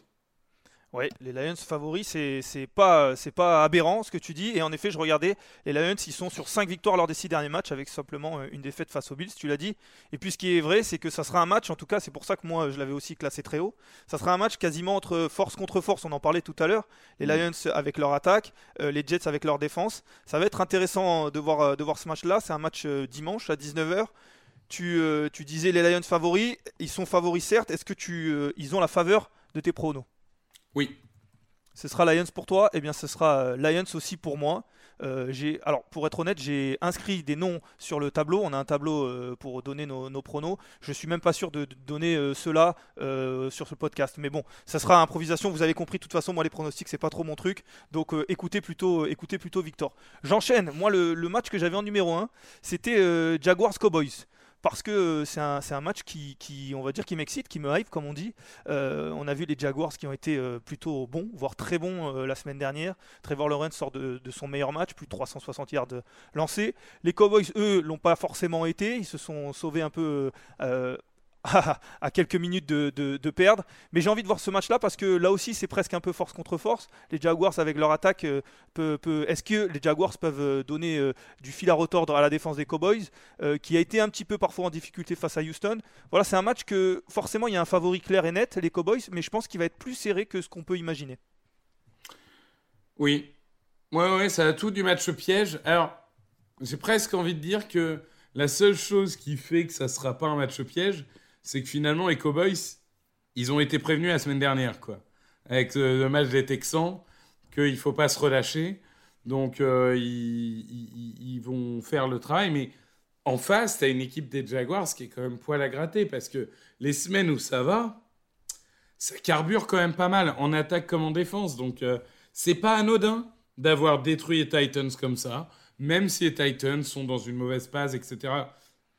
S2: Oui, les Lions favoris, c'est pas, pas aberrant ce que tu dis. Et en effet, je regardais, les Lions, ils sont sur 5 victoires lors des 6 derniers matchs avec simplement euh, une défaite face aux Bills, tu l'as dit. Et puis ce qui est vrai, c'est que ça sera un match, en tout cas, c'est pour ça que moi je l'avais aussi classé très haut. Ça sera un match quasiment entre force contre force, on en parlait tout à l'heure. Les mm. Lions avec leur attaque, euh, les Jets avec leur défense. Ça va être intéressant de voir, euh, de voir ce match-là. C'est un match dimanche à 19h. Tu, tu, disais les Lions favoris, ils sont favoris certes. Est-ce que tu, ils ont la faveur de tes pronos?
S3: Oui.
S2: Ce sera Lions pour toi, eh bien ce sera euh, Lions aussi pour moi. Euh, alors pour être honnête, j'ai inscrit des noms sur le tableau. On a un tableau euh, pour donner nos, pronos. Je suis même pas sûr de, donner cela sur ce podcast. Mais bon, ça sera improvisation. Vous avez compris. De toute façon, moi les pronostics c'est pas trop mon truc. Donc écoutez plutôt, écoutez plutôt Victor. J'enchaîne. Moi le, le, match que j'avais en numéro 1 c'était Jaguars Cowboys parce que euh, c'est un, match qui, qui, on va dire, qui m'excite, qui me hype, comme on dit. Euh, on a vu les Jaguars qui ont été euh, plutôt bons, voire très bons la semaine dernière. Trevor Lawrence sort de, de, son meilleur match, plus de 360 yards lancés. Les Cowboys, eux, l'ont pas forcément été. Ils se sont sauvés un peu à, quelques minutes de, perdre. Mais j'ai envie de voir ce match-là parce que là aussi, c'est presque un peu force contre force. Les Jaguars, avec leur attaque, euh, peut, est-ce que les Jaguars peuvent euh, donner euh, du fil à retordre à la défense des Cowboys, qui a été un petit peu parfois en difficulté face à Houston? Voilà, c'est un match que forcément, il y a un favori clair et net, les Cowboys, mais je pense qu'il va être plus serré que ce qu'on peut imaginer.
S3: Oui. Ouais, ouais, ça a tout du match piège. Alors, j'ai presque envie de dire que la seule chose qui fait que ça ne sera pas un match piège, c'est que finalement, les Cowboys, ils ont été prévenus la semaine dernière, quoi. Avec le match des Texans, qu'il ne faut pas se relâcher. Donc, euh, ils, vont faire le travail. Mais en face, tu as une équipe des Jaguars qui est quand même poil à gratter. Parce que les semaines où ça va, ça carbure quand même pas mal, en attaque comme en défense. Donc, euh, c'est pas anodin d'avoir détruit les Titans comme ça. Même si les Titans sont dans une mauvaise passe, etc.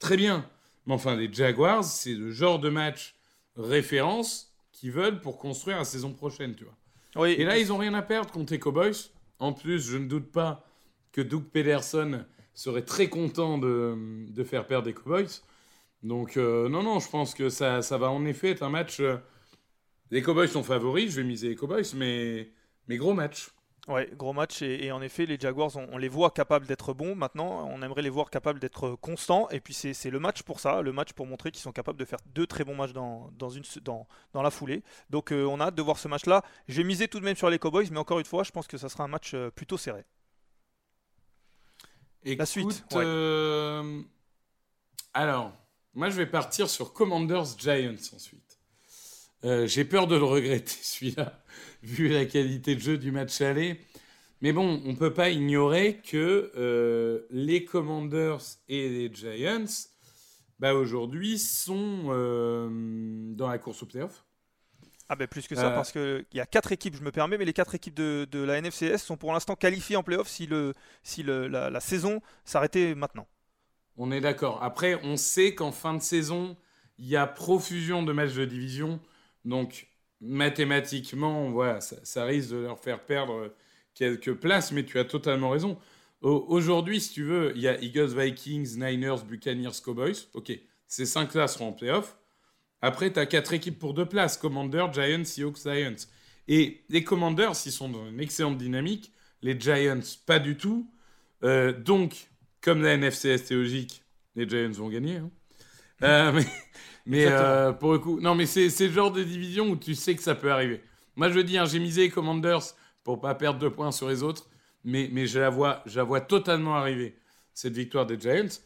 S3: Très bien. Mais enfin, les Jaguars, c'est le genre de match référence qu'ils veulent pour construire la saison prochaine, tu vois. Oui. Et là, ils n'ont rien à perdre contre les Cowboys. En plus, je ne doute pas que Doug Pederson serait très content de, de faire perdre les Cowboys. Donc, euh, non, non, je pense que ça, ça va en effet être un match. Euh, les Cowboys sont favoris, je vais miser les Cowboys, mais, mais gros match.
S2: Ouais, gros match et, en effet les Jaguars on, les voit capables d'être bons maintenant, on aimerait les voir capables d'être constants et puis c'est le match pour ça, le match pour montrer qu'ils sont capables de faire deux très bons matchs dans, dans, une, dans, dans la foulée. Donc euh, on a hâte de voir ce match là. J'ai misé tout de même sur les Cowboys mais encore une fois je pense que ça sera un match euh, plutôt serré.
S3: la suite. Euh, alors, moi je vais partir sur Commanders Giants ensuite. J'ai peur de le regretter celui-là vu la qualité de jeu du match aller. Mais bon, on ne peut pas ignorer que euh, les Commanders et les Giants, bah, aujourd'hui, sont euh, dans la course au playoff.
S2: Ah ben plus que ça, euh. parce qu'il y a quatre équipes, je me permets, mais les quatre équipes de, de la NFCS sont pour l'instant qualifiées en playoff si, le, si le, la, la saison s'arrêtait maintenant.
S3: On est d'accord. Après, on sait qu'en fin de saison, il y a profusion de matchs de division. Donc, mathématiquement, voilà, ça, risque de leur faire perdre quelques places, mais tu as totalement raison. Aujourd'hui, si tu veux, il y a Eagles, Vikings, Niners, Buccaneers, Cowboys. Ok, ces cinq-là seront en playoff. Après, tu as quatre équipes pour deux places Commanders, Giants, Seahawks, Giants. Et les Commanders, ils sont dans une excellente dynamique. Les Giants, pas du tout. Euh, donc, comme la NFC théologique, les Giants vont gagner. Hein. Euh, mais, mais euh, pour le coup, non, mais c'est le genre de division où tu sais que ça peut arriver. Moi, je veux dire, j'ai misé les Commanders pour pas perdre deux points sur les autres, mais, mais je, la vois, je la vois totalement arriver, cette victoire des Giants.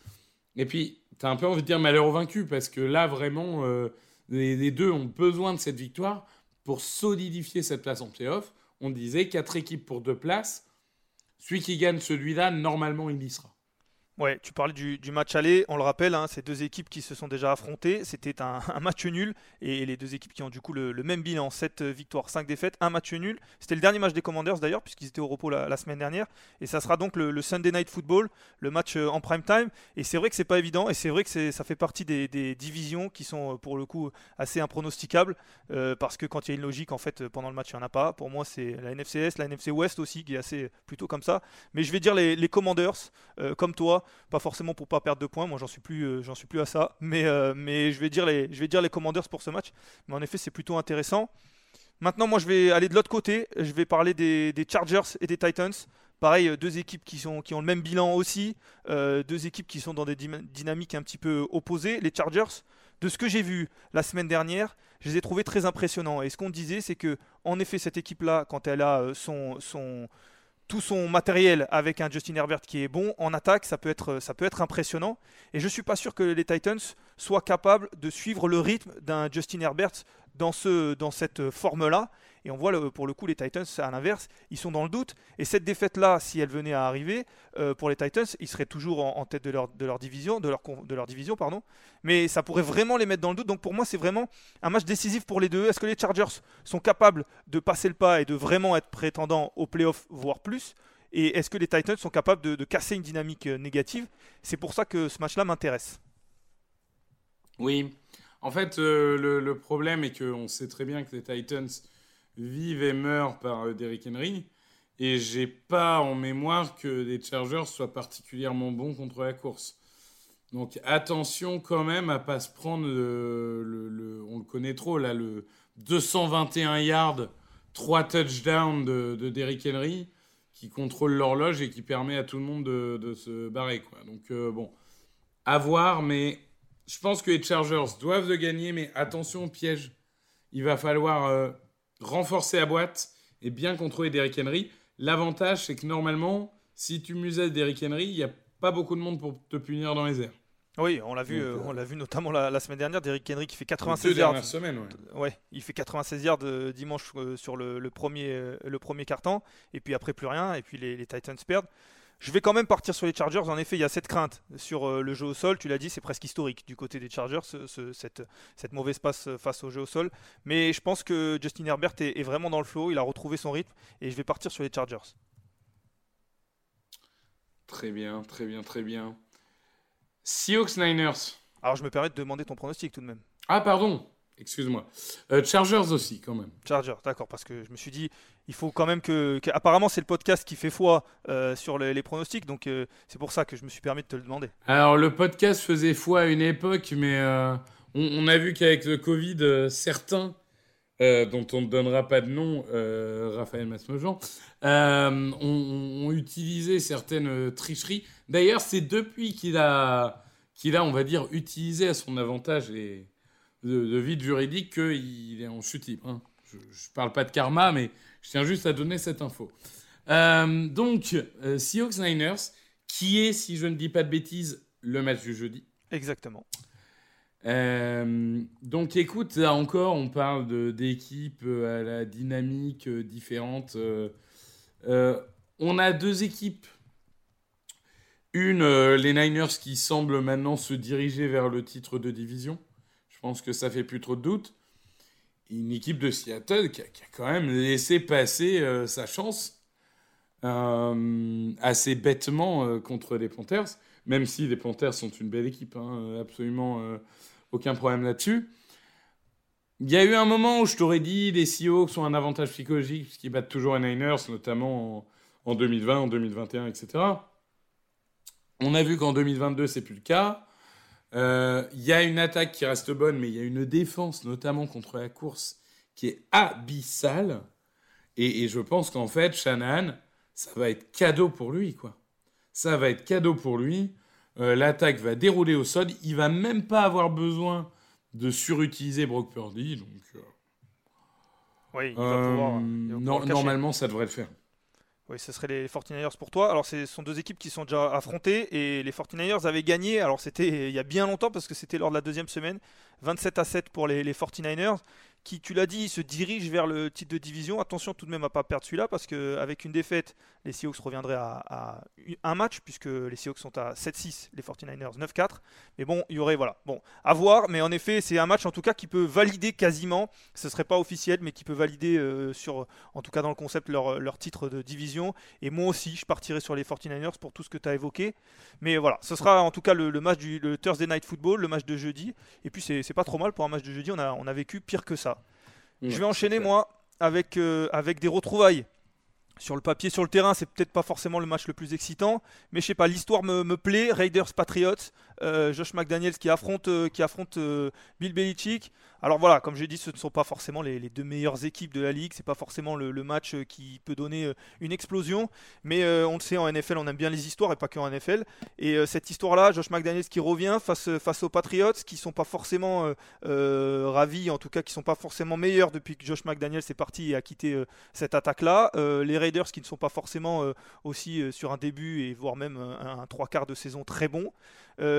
S3: Et puis, tu as un peu envie de dire malheur au vaincu, parce que là, vraiment, euh, les, deux ont besoin de cette victoire pour solidifier cette place en playoff. On disait quatre équipes pour deux places. Celui qui gagne celui-là, normalement, il y sera.
S2: Ouais, tu parlais du, match aller, on le rappelle, hein, c'est deux équipes qui se sont déjà affrontées, c'était un, match nul, et les deux équipes qui ont du coup le, même bilan, 7 victoires, 5 défaites, un match nul. C'était le dernier match des Commanders d'ailleurs, puisqu'ils étaient au repos la, semaine dernière, et ça sera donc le, Sunday Night Football, le match euh, en prime time, et c'est vrai que c'est pas évident, et c'est vrai que ça fait partie des, divisions qui sont euh, pour le coup assez impronosticables, euh, parce que quand il y a une logique, en fait, pendant le match, il n'y en a pas. Pour moi, c'est la NFCS, la NFC West aussi, qui est assez plutôt comme ça. Mais je vais dire les, Commanders, comme toi, pas forcément pour pas perdre de points. Moi, j'en suis plus, euh, j'en suis plus à ça. Mais, euh, mais je vais dire les, je vais dire les Commanders pour ce match. Mais en effet, c'est plutôt intéressant. Maintenant, moi, je vais aller de l'autre côté. Je vais parler des, Chargers et des Titans. Pareil, euh, deux équipes qui, sont, qui ont le même bilan aussi. deux équipes qui sont dans des dynamiques un petit peu opposées. Les Chargers, de ce que j'ai vu la semaine dernière, je les ai trouvés très impressionnants. Et ce qu'on disait, c'est que, en effet, cette équipe-là, quand elle a son, son, tout son matériel avec un Justin Herbert qui est bon en attaque, ça peut être, impressionnant. Et je ne suis pas sûr que les Titans soient capables de suivre le rythme d'un Justin Herbert dans cette forme-là. Et on voit pour le coup les Titans, à l'inverse, ils sont dans le doute. Et cette défaite-là, si elle venait à arriver, euh, pour les Titans, ils seraient toujours en, tête de leur, division, de leur, division, pardon. Mais ça pourrait vraiment les mettre dans le doute. Donc pour moi, c'est vraiment un match décisif pour les deux. Est-ce que les Chargers sont capables de passer le pas et de vraiment être prétendants aux playoffs, voire plus? Et est-ce que les Titans sont capables de, casser une dynamique euh, négative? C'est pour ça que ce match-là m'intéresse.
S3: Oui, en fait, euh, le, problème est qu'on sait très bien que les Titans vivent et meurent par euh, Derrick Henry. Et j'ai pas en mémoire que les Chargers soient particulièrement bons contre la course. Donc attention quand même à pas se prendre le, on le connaît trop là, le 221 yards, 3 touchdowns de, de Derrick Henry qui contrôle l'horloge et qui permet à tout le monde de, se barrer quoi. Donc euh, bon, à voir, mais je pense que les Chargers doivent de gagner, mais attention au piège. Il va falloir euh, renforcer la boîte et bien contrôler Derrick Henry. L'avantage, c'est que normalement, si tu muselles Derrick Henry, il n'y a pas beaucoup de monde pour te punir dans les airs.
S2: Oui, on l'a vu, euh, on l'a vu notamment la, semaine dernière, Derrick Henry qui fait 96 yards.
S3: Semaine,
S2: ouais. ouais. il fait 96 yards euh, dimanche sur le, premier, le premier carton, et puis après plus rien, et puis les, les Titans perdent. Je vais quand même partir sur les Chargers. En effet, il y a cette crainte sur euh, le jeu au sol. Tu l'as dit, c'est presque historique du côté des Chargers, cette, cette, mauvaise passe euh, face au jeu au sol. Mais je pense que Justin Herbert est, vraiment dans le flow. Il a retrouvé son rythme. Et je vais partir sur les Chargers.
S3: Très bien, très bien, très bien. Seahawks Niners.
S2: Alors, je me permets de demander ton pronostic tout de même.
S3: Ah, pardon. Excuse-moi. Euh, Chargers aussi, quand même.
S2: Chargers, d'accord, parce que je me suis dit, il faut quand même que. apparemment, c'est le podcast qui fait foi euh, sur les, pronostics, donc euh, c'est pour ça que je me suis permis de te le demander.
S3: Alors, le podcast faisait foi à une époque, mais on, a vu qu'avec le Covid, certains, dont on ne donnera pas de nom, Raphaël Masmejean, ont, ont, utilisé certaines tricheries. D'ailleurs, c'est depuis qu'il a, qu'il a, on va dire, utilisé à son avantage et de, vide juridique qu'il est en chute libre. Hein. Je ne parle pas de karma, mais je tiens juste à donner cette info. Euh, donc, euh, Seahawks Niners, qui est, si je ne dis pas de bêtises, le match du jeudi?
S2: Exactement.
S3: Euh, donc, écoute, là encore, on parle d'équipes à la dynamique différente. on a deux équipes. Une, les Niners qui semblent maintenant se diriger vers le titre de division. Je pense que ça fait plus trop de doute. Une équipe de Seattle qui a, quand même laissé passer euh, sa chance euh, assez bêtement euh, contre les Panthers, même si les Panthers sont une belle équipe, hein, absolument aucun problème là-dessus. Il y a eu un moment où je t'aurais dit les Seahawks ont un avantage psychologique puisqu'ils battent toujours les Niners, notamment en, en 2020, en 2021, etc. On a vu qu'en 2022, c'est plus le cas. Il euh, y a une attaque qui reste bonne, mais il y a une défense, notamment contre la course, qui est abyssale. Et, je pense qu'en fait, Shanahan, ça va être cadeau pour lui, quoi. Ça va être cadeau pour lui. Euh, l'attaque va dérouler au sol. Il va même pas avoir besoin de surutiliser Brock Purdy. Donc, euh,
S2: oui, il va pouvoir,
S3: normalement, ça devrait le faire.
S2: Oui, ce serait les 49ers pour toi. Alors, ce sont deux équipes qui sont déjà affrontées et les 49ers avaient gagné. Alors, c'était il y a bien longtemps parce que c'était lors de la deuxième semaine. 27 à 7 pour les, les 49ers qui, tu l'as dit, se dirige vers le titre de division. Attention tout de même à pas perdre celui-là parce qu'avec une défaite, les Seahawks reviendraient à, un match puisque les Seahawks sont à 7-6, les 49ers 9-4. Mais bon, il y aurait, voilà, bon, à voir. Mais en effet, c'est un match en tout cas qui peut valider quasiment, ce serait pas officiel, mais qui peut valider euh, sur, en tout cas dans le concept, leur, leur, titre de division. Et moi aussi, je partirai sur les 49ers pour tout ce que tu as évoqué. Mais voilà, ce sera en tout cas le, match du le Thursday Night Football, le match de jeudi. Et puis c'est pas trop mal pour un match de jeudi, on a, on a vécu pire que ça je vais enchaîner moi avec, euh, avec des retrouvailles. Sur le papier, sur le terrain, c'est peut-être pas forcément le match le plus excitant, mais je sais pas, l'histoire me, plaît. Raiders Patriots, Josh McDaniels qui affronte, euh, qui affronte Bill Belichick. Alors voilà, comme j'ai dit, ce ne sont pas forcément les, deux meilleures équipes de la ligue. C'est pas forcément le, match euh, qui peut donner euh, une explosion. Mais euh, on le sait, en NFL, on aime bien les histoires et pas que en NFL. Et cette histoire-là, Josh McDaniels qui revient face, face aux Patriots, qui sont pas forcément ravis, en tout cas qui sont pas forcément meilleurs depuis que Josh McDaniels est parti et a quitté cette attaque-là. les Raiders qui ne sont pas forcément aussi sur un début et voire même un, trois quarts de saison très bon.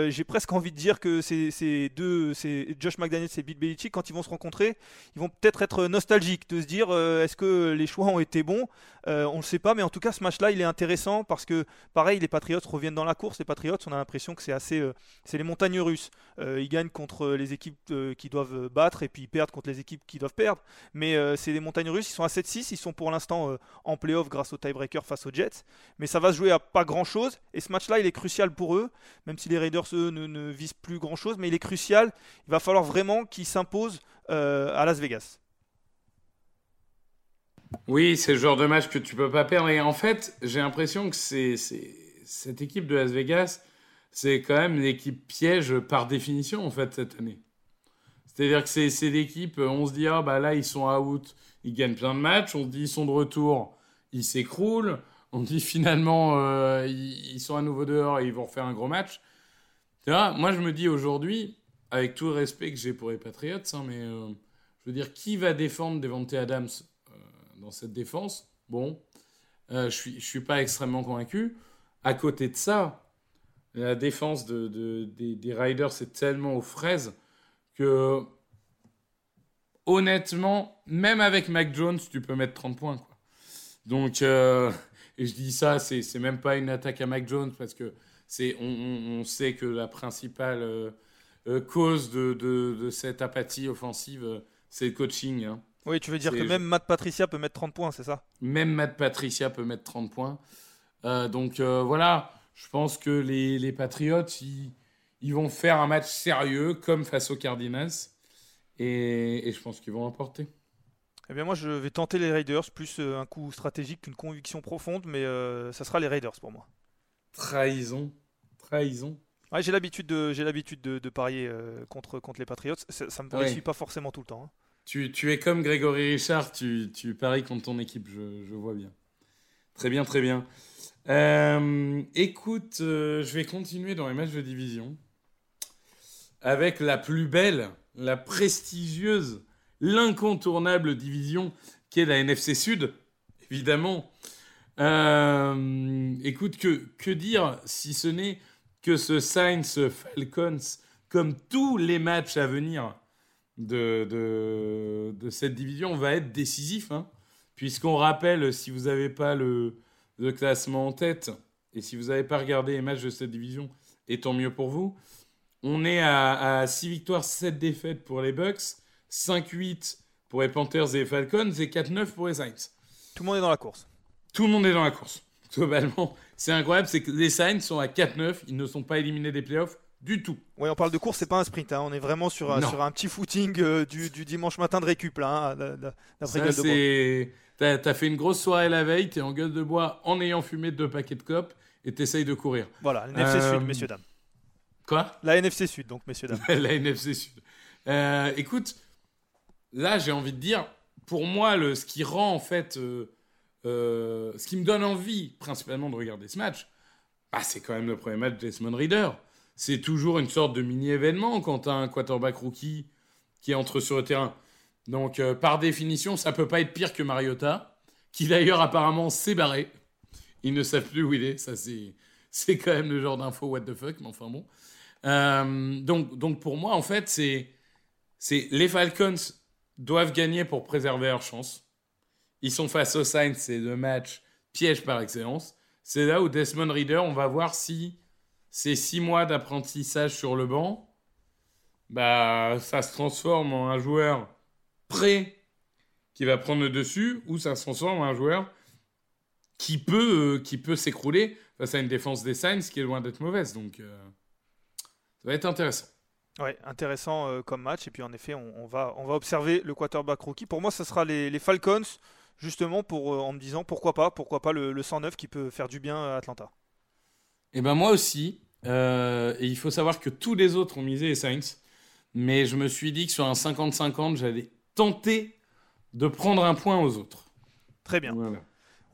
S2: J'ai presque envie de dire que ces, deux, c'est Josh McDaniels et Bill Belichick quand ils vont se rencontrer, ils vont peut-être être nostalgiques de se dire euh, est-ce que les choix ont été bons? Euh, On ne sait pas, mais en tout cas, ce match-là, il est intéressant parce que, pareil, les Patriots reviennent dans la course. Les Patriots, on a l'impression que c'est assez. Euh, c'est les montagnes russes. ils gagnent contre les équipes qui doivent battre et puis ils perdent contre les équipes qui doivent perdre. Mais c'est les montagnes russes. Ils sont à 7-6. Ils sont pour l'instant en playoff grâce au tiebreaker face aux Jets. Mais ça va se jouer à pas grand-chose. Et ce match-là, il est crucial pour eux, même si les Raiders, ne, ne visent plus grand-chose. Mais il est crucial. Il va falloir vraiment qu'ils s'imposent euh, à Las Vegas.
S3: Oui, c'est le genre de match que tu peux pas perdre. Et en fait, j'ai l'impression que c'est, cette équipe de Las Vegas, c'est quand même l'équipe piège par définition en fait cette année. C'est-à-dire que c'est, l'équipe, on se dit ah bah là ils sont out, ils gagnent plein de matchs, on se dit ils sont de retour, ils s'écroulent, on dit finalement euh, ils, sont à nouveau dehors et ils vont refaire un gros match. Moi je me dis aujourd'hui, avec tout le respect que j'ai pour les Patriots, hein, mais euh, je veux dire, qui va défendre Devante Adams euh, dans cette défense? Bon, euh, je je suis pas extrêmement convaincu. À côté de ça, la défense de, des, Riders est tellement aux fraises que, honnêtement, même avec Mac Jones, tu peux mettre 30 points. Donc, et je dis ça, c'est même pas une attaque à Mac Jones parce que c'est, on, on, sait que la principale euh, cause de, de, cette apathie offensive, euh, c'est le coaching. Hein.
S2: Oui, tu veux dire que même Matt Patricia peut mettre 30 points, c'est ça?
S3: Même Matt Patricia peut mettre 30 points. Euh, donc voilà, je pense que les, les Patriots, ils, ils, vont faire un match sérieux, comme face aux Cardinals. Et, et je pense qu'ils vont l'emporter.
S2: Eh bien moi je vais tenter les Raiders, plus un coup stratégique qu'une conviction profonde, mais ça sera les Raiders pour moi.
S3: Trahison. Trahison
S2: j'ai l'habitude de, j'ai l'habitude de, parier euh, contre, contre les Patriots. Ça, ne me réussit pas forcément tout le temps. Hein.
S3: Tu, tu, es comme Grégory Richard, tu, tu paries contre ton équipe, je, je, vois bien. Très bien, très bien. Euh, écoute, euh, je vais continuer dans les matchs de division avec la plus belle, la prestigieuse, l'incontournable division qui est la NFC Sud, évidemment. Écoute, que, que dire si ce n'est que ce Saints Falcons, comme tous les matchs à venir de, de, cette division, va être décisif. Hein. Puisqu'on rappelle, si vous n'avez pas le, le, classement en tête, et si vous n'avez pas regardé les matchs de cette division, et tant mieux pour vous, on est à, à 6 victoires, 7 défaites pour les Bucks, 5-8 pour les Panthers et les Falcons, et 4-9 pour les Saints.
S2: Tout le monde est dans la course.
S3: Tout le monde est dans la course globalement. C'est incroyable, c'est que les Saints sont à 4-9, ils ne sont pas éliminés des playoffs du tout.
S2: Oui, on parle de course, c'est pas un sprint, hein. on est vraiment sur, un, sur un petit footing euh, du, dimanche matin de récup, là, hein,
S3: c'est... T'as, as fait une grosse soirée la veille, t'es en gueule de bois en ayant fumé deux paquets de copes et t'essayes de courir.
S2: Voilà, la NFC Sud, euh, messieurs, dames.
S3: Quoi?
S2: La NFC Sud, donc, messieurs, dames.
S3: la NFC Sud. Euh, écoute, là, j'ai envie de dire, pour moi, le, ce qui rend en fait euh, ce qui me donne envie principalement de regarder ce match, bah, c'est quand même le premier match de Desmond Reader. C'est toujours une sorte de mini-événement quand un quarterback rookie qui entre sur le terrain. Donc, euh, par définition, ça peut pas être pire que Mariota, qui d'ailleurs apparemment s'est barré. Ils ne savent plus où il est. Ça, c'est, c'est quand même le genre d'info what the fuck, mais enfin bon. Euh, donc, donc, pour moi, en fait, c'est, c'est les Falcons doivent gagner pour préserver leur chance. Ils sont face aux Saints, c'est le match piège par excellence. C'est là où Desmond Reader, on va voir si ces six mois d'apprentissage sur le banc, bah, ça se transforme en un joueur prêt qui va prendre le dessus ou ça se transforme en un joueur qui peut, euh, peut s'écrouler face à une défense des Saints qui est loin d'être mauvaise. Donc, euh, ça va être intéressant.
S2: Ouais, intéressant euh, comme match. Et puis en effet, on, va, on va observer le quarterback rookie. Pour moi, ce sera les, Falcons, justement, pour, en me disant pourquoi pas, pourquoi pas le, 109 qui peut faire du bien à Atlanta.
S3: Et eh ben moi aussi. et il faut savoir que tous les autres ont misé les Saints. Mais je me suis dit que sur un 50-50, j'allais tenter de prendre un point aux autres.
S2: Très bien.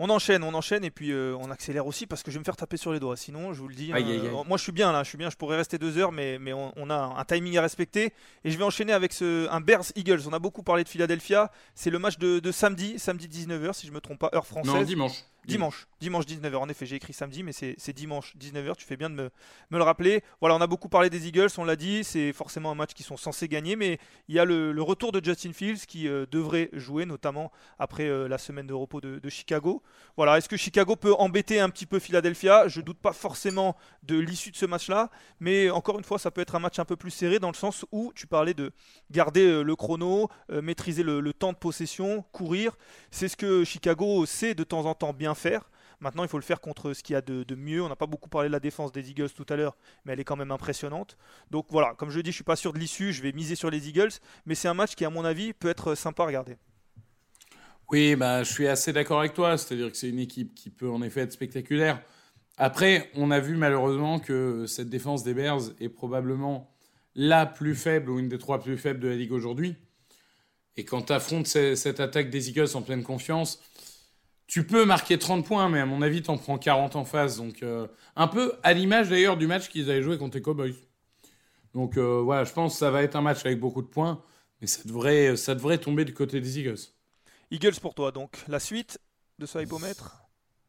S2: On enchaîne, on enchaîne et puis euh, on accélère aussi parce que je vais me faire taper sur les doigts. Sinon, je vous le dis, hein, moi je suis bien là, je suis bien, je pourrais rester deux heures, mais, mais on, a un timing à respecter. Et je vais enchaîner avec ce, un Bears Eagles. On a beaucoup parlé de Philadelphia. C'est le match de, samedi, samedi 19h si je me trompe pas, heure française.
S3: Non, dimanche.
S2: Dimanche, dimanche 19h. En effet, j'ai écrit samedi, mais c'est dimanche 19h. Tu fais bien de me, le rappeler. Voilà, on a beaucoup parlé des Eagles, on l'a dit. C'est forcément un match qu'ils sont censés gagner, mais il y a le, retour de Justin Fields qui euh, devrait jouer, notamment après euh, la semaine de repos de, Chicago. Voilà, est-ce que Chicago peut embêter un petit peu Philadelphia? Je doute pas forcément de l'issue de ce match-là, mais encore une fois, ça peut être un match un peu plus serré dans le sens où tu parlais de garder euh, le chrono, maîtriser le temps de possession, courir. C'est ce que Chicago sait de temps en temps bien faire. Maintenant, il faut le faire contre ce qu'il y a de, mieux. On n'a pas beaucoup parlé de la défense des Eagles tout à l'heure, mais elle est quand même impressionnante. Donc voilà, comme je dis, je suis pas sûr de l'issue. Je vais miser sur les Eagles, mais c'est un match qui, à mon avis, peut être sympa à regarder.
S3: Oui, bah, je suis assez d'accord avec toi. C'est-à-dire que c'est une équipe qui peut en effet être spectaculaire. Après, on a vu malheureusement que cette défense des Bears est probablement la plus faible ou une des trois plus faibles de la ligue aujourd'hui. Et quand tu affrontes cette attaque des Eagles en pleine confiance, tu peux marquer 30 points, mais à mon avis, tu en prends 40 en face. Donc, euh, un peu à l'image d'ailleurs du match qu'ils avaient joué contre les Cowboys. Donc, euh, voilà, je pense que ça va être un match avec beaucoup de points, mais ça devrait, ça devrait tomber du côté des Eagles.
S2: Eagles pour toi, donc. La suite de ce hypomètre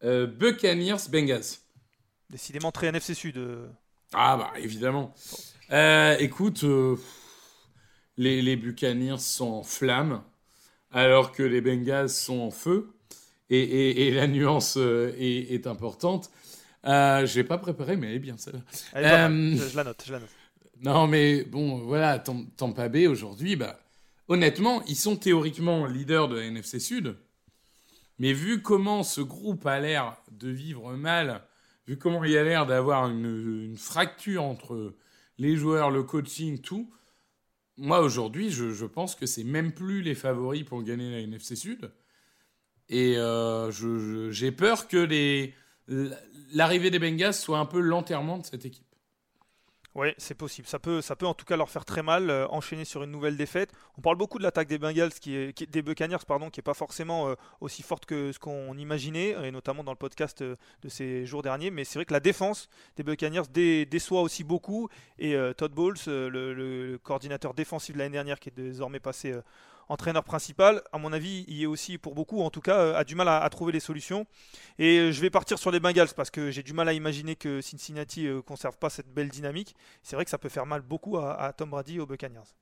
S3: euh, Buccaneers, Bengals.
S2: Décidément très NFC Sud.
S3: Ah, bah, évidemment. écoute, les, les Buccaneers sont en flammes, alors que les Bengals sont en feu et, la nuance euh, est, importante. Euh, je l'ai pas préparé, mais elle est bien celle-là.
S2: Euh, je, la note, je la note.
S3: Non, mais bon, voilà, Tampa Bay aujourd'hui, bah, honnêtement, ils sont théoriquement leaders de la NFC Sud. Mais vu comment ce groupe a l'air de vivre mal, vu comment il a l'air d'avoir une, une, fracture entre les joueurs, le coaching, tout, moi aujourd'hui, je, je, pense que c'est même plus les favoris pour gagner la NFC Sud. Et euh, j'ai peur que l'arrivée des Bengals soit un peu l'enterrement de cette équipe.
S2: Oui, c'est possible. Ça peut, ça peut en tout cas leur faire très mal, euh, enchaîner sur une nouvelle défaite. On parle beaucoup de l'attaque des Bengals, qui est, des Buccaneers, pardon, qui est pas forcément euh, aussi forte que ce qu'on imaginait, et notamment dans le podcast de ces jours derniers. Mais c'est vrai que la défense des Buccaneers déçoit aussi beaucoup. Et Todd Bowles, le, le, coordinateur défensif de l'année dernière, qui est désormais passé entraîneur principal, à mon avis, il est aussi pour beaucoup, en tout cas, euh, a du mal à, trouver les solutions. Et euh, je vais partir sur les Bengals parce que j'ai du mal à imaginer que Cincinnati ne euh, conserve pas cette belle dynamique. C'est vrai que ça peut faire mal beaucoup à, Tom Brady et aux Buccaneers.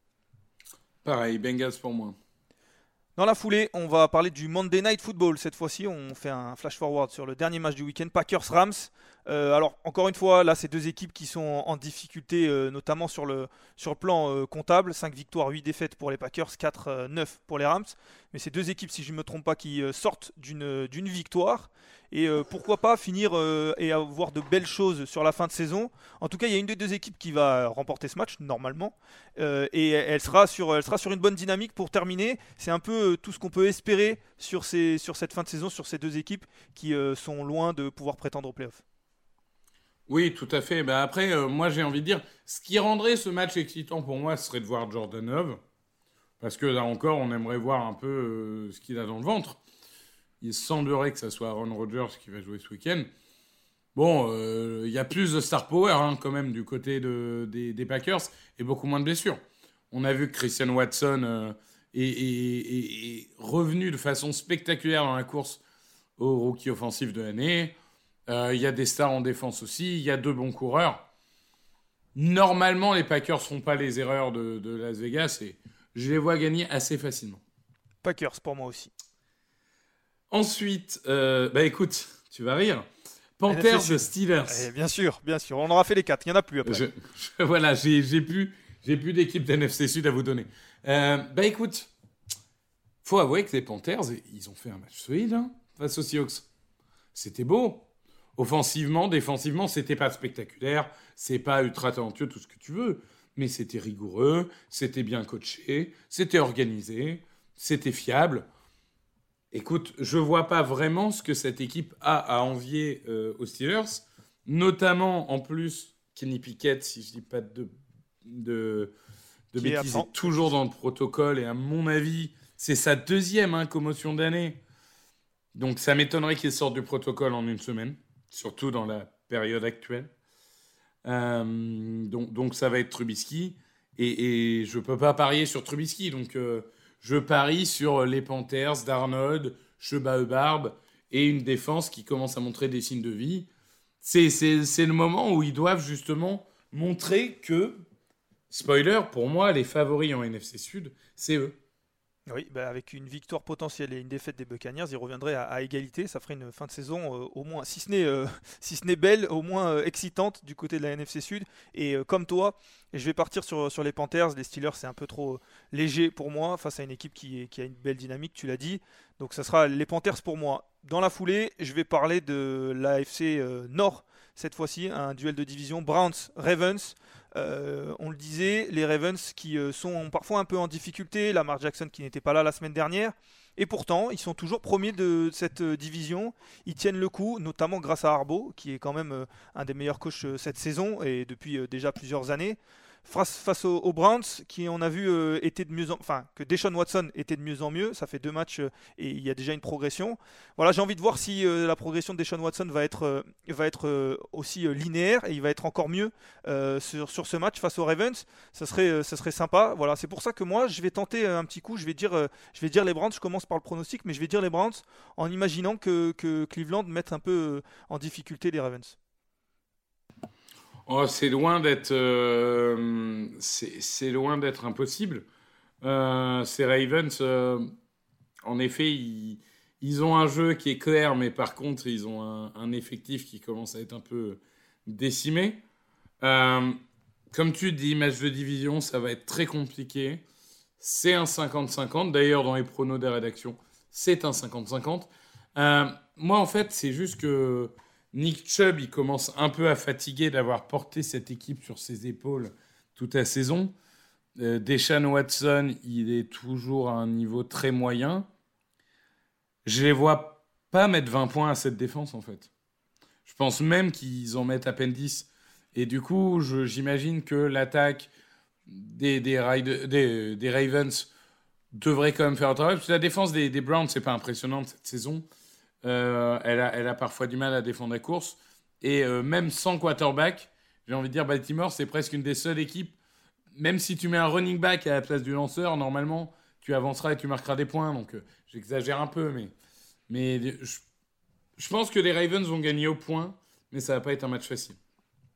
S3: Pareil, Bengals pour moi.
S2: Dans la foulée, on va parler du Monday Night Football. Cette fois-ci, on fait un flash forward sur le dernier match du week-end, Packers-Rams. Euh, alors, encore une fois, là, c'est deux équipes qui sont en difficulté, euh, notamment sur le, sur plan euh, comptable. 5 victoires, 8 défaites pour les Packers, 4-9 pour les Rams. Mais c'est deux équipes, si je ne me trompe pas, qui sortent d'une victoire. Et pourquoi pas finir et avoir de belles choses sur la fin de saison. En tout cas, il y a une des deux équipes qui va remporter ce match, normalement. et elle sera, sur, une bonne dynamique pour terminer. C'est un peu tout ce qu'on peut espérer sur cette fin de saison, sur ces deux équipes qui sont loin de pouvoir prétendre au playoff.
S3: Oui, tout à fait. Bah, après, euh, moi, j'ai envie de dire, ce qui rendrait ce match excitant pour moi, ce serait de voir Jordan Love. Parce que là encore, on aimerait voir un peu euh, ce qu'il a dans le ventre. Il semblerait que ce soit Aaron Rodgers qui va jouer ce week-end. Bon, euh, il y a plus de star power hein, quand même du côté des, Packers et beaucoup moins de blessures. On a vu que Christian Watson est, revenu de façon spectaculaire dans la course au rookie offensif de l'année. Euh, il y a des stars en défense aussi. Il y a deux bons coureurs. Normalement, les Packers ne font pas les erreurs de, Las Vegas. Et Je les vois gagner assez facilement.
S2: Packers pour moi aussi.
S3: Ensuite, euh, bah écoute, tu vas rire. Panthers de Steelers.
S2: Eh, bien sûr, bien sûr. On aura fait les quatre. Il n'y en a plus après.
S3: Je- je- voilà, j'ai plus, plus d'équipe d'NFC Sud à vous donner. Euh, bah écoute, faut avouer que les Panthers, ils ont fait un match solide hein, face aux Seahawks. C'était beau. Offensivement, défensivement, c'était pas spectaculaire, c'est pas ultra talentueux, tout ce que tu veux, mais c'était rigoureux, c'était bien coaché, c'était organisé, c'était fiable. Écoute, je vois pas vraiment ce que cette équipe a à envier euh, aux Steelers, notamment en plus Kenny Pickett, si je dis pas de, de, de
S2: Qui est
S3: bêtises, est toujours dans le protocole et à mon avis, c'est sa deuxième hein, commotion d'année. Donc ça m'étonnerait qu'il sorte du protocole en une semaine, surtout dans la période actuelle. Euh, donc, ça va être Trubisky. Et, je peux pas parier sur Trubisky. Donc euh, je parie sur les Panthers, Darnold, Cheba et une défense qui commence à montrer des signes de vie. C'est le moment où ils doivent justement montrer que, spoiler, pour moi, les favoris en NFC Sud, c'est eux.
S2: Oui, bah, avec une victoire potentielle et une défaite des Buccaneers, ils reviendraient à, égalité. Ça ferait une fin de saison euh, au moins, si ce n'est euh, si ce n'est belle, au moins euh, excitante du côté de la NFC Sud. Et comme toi, je vais partir sur, sur les Panthers. Les Steelers, c'est un peu trop léger pour moi face à une équipe qui, a une belle dynamique, tu l'as dit. Donc ça sera les Panthers pour moi. Dans la foulée, je vais parler de l'AFC Nord cette fois-ci, un duel de division Browns-Ravens. Euh, on le disait, les Ravens qui euh, sont parfois un peu en difficulté, Lamar Jackson qui n'était pas là la semaine dernière, et pourtant ils sont toujours premiers de cette euh, division, ils tiennent le coup, notamment grâce à Harbaugh, qui est quand même un des meilleurs coachs cette saison et depuis déjà plusieurs années. Face, aux, Browns, qui on a vu euh, était de mieux en, enfin que Deshaun Watson était de mieux en mieux, ça fait deux matchs euh, et il y a déjà une progression. Voilà, j'ai envie de voir si euh, la progression de Deshaun Watson va être, va être aussi linéaire et il va être encore mieux sur, sur ce match face aux Ravens. Ça serait, ça serait sympa. Voilà, c'est pour ça que moi, je vais tenter un petit coup. Je vais dire, je vais dire les Browns. Je commence par le pronostic, mais je vais dire les Browns en imaginant que, que Cleveland mette un peu en difficulté les Ravens.
S3: Oh, c'est loin d'être, euh, c'est impossible. Euh, ces Ravens, euh, en effet, ils, ont un jeu qui est clair, mais par contre, ils ont un, un effectif qui commence à être un peu décimé. Euh, comme tu dis, match de division, ça va être très compliqué. C'est un 50-50. D'ailleurs, dans les pronos des rédactions, c'est un 50-50. Euh, moi, en fait, c'est juste que Nick Chubb, il commence un peu à fatiguer d'avoir porté cette équipe sur ses épaules toute la saison. Euh, Deshaun Watson, il est toujours à un niveau très moyen. Je les vois pas mettre 20 points à cette défense, en fait. Je pense même qu'ils en mettent à peine 10. Et du coup, j'imagine que l'attaque des, Ravens devrait quand même faire un travail. La défense des, des Browns, c'est pas impressionnante cette saison. Euh, elle, a, parfois du mal à défendre la course. Et euh, même sans quarterback, j'ai envie de dire Baltimore, c'est presque une des seules équipes. Même si tu mets un running back à la place du lanceur, normalement, tu avanceras et tu marqueras des points. Donc euh, j'exagère un peu, mais, mais je, je pense que les Ravens vont gagner au point, mais ça va pas être un match facile.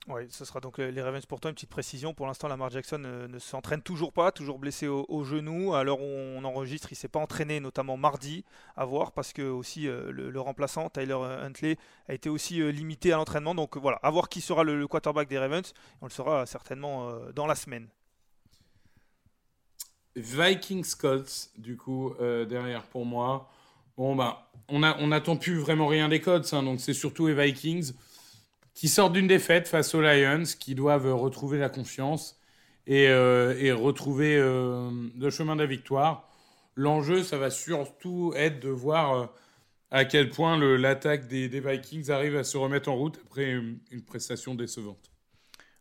S2: Oui, ce sera donc les les Ravens pour toi. Une petite précision. Pour l'instant, Lamar Jackson euh, ne s'entraîne toujours pas, toujours blessé au, genou. À l'heure où on enregistre, il s'est pas entraîné, notamment mardi, à voir, parce que aussi euh, le, remplaçant, Tyler Huntley, a été aussi euh, limité à l'entraînement. Donc euh, voilà, à voir qui sera le, quarterback des Ravens. On le saura certainement euh, dans la semaine.
S3: Vikings Colts, du coup, euh, derrière pour moi. Bon, bah, on n'attend plus vraiment rien des Colts, hein, donc c'est surtout les Vikings qui sortent d'une défaite face aux Lions, qui doivent euh, retrouver la confiance et, euh, et retrouver euh, le chemin de la victoire. L'enjeu, ça va surtout être de voir à quel point l'attaque des, Vikings arrive à se remettre en route après une prestation décevante.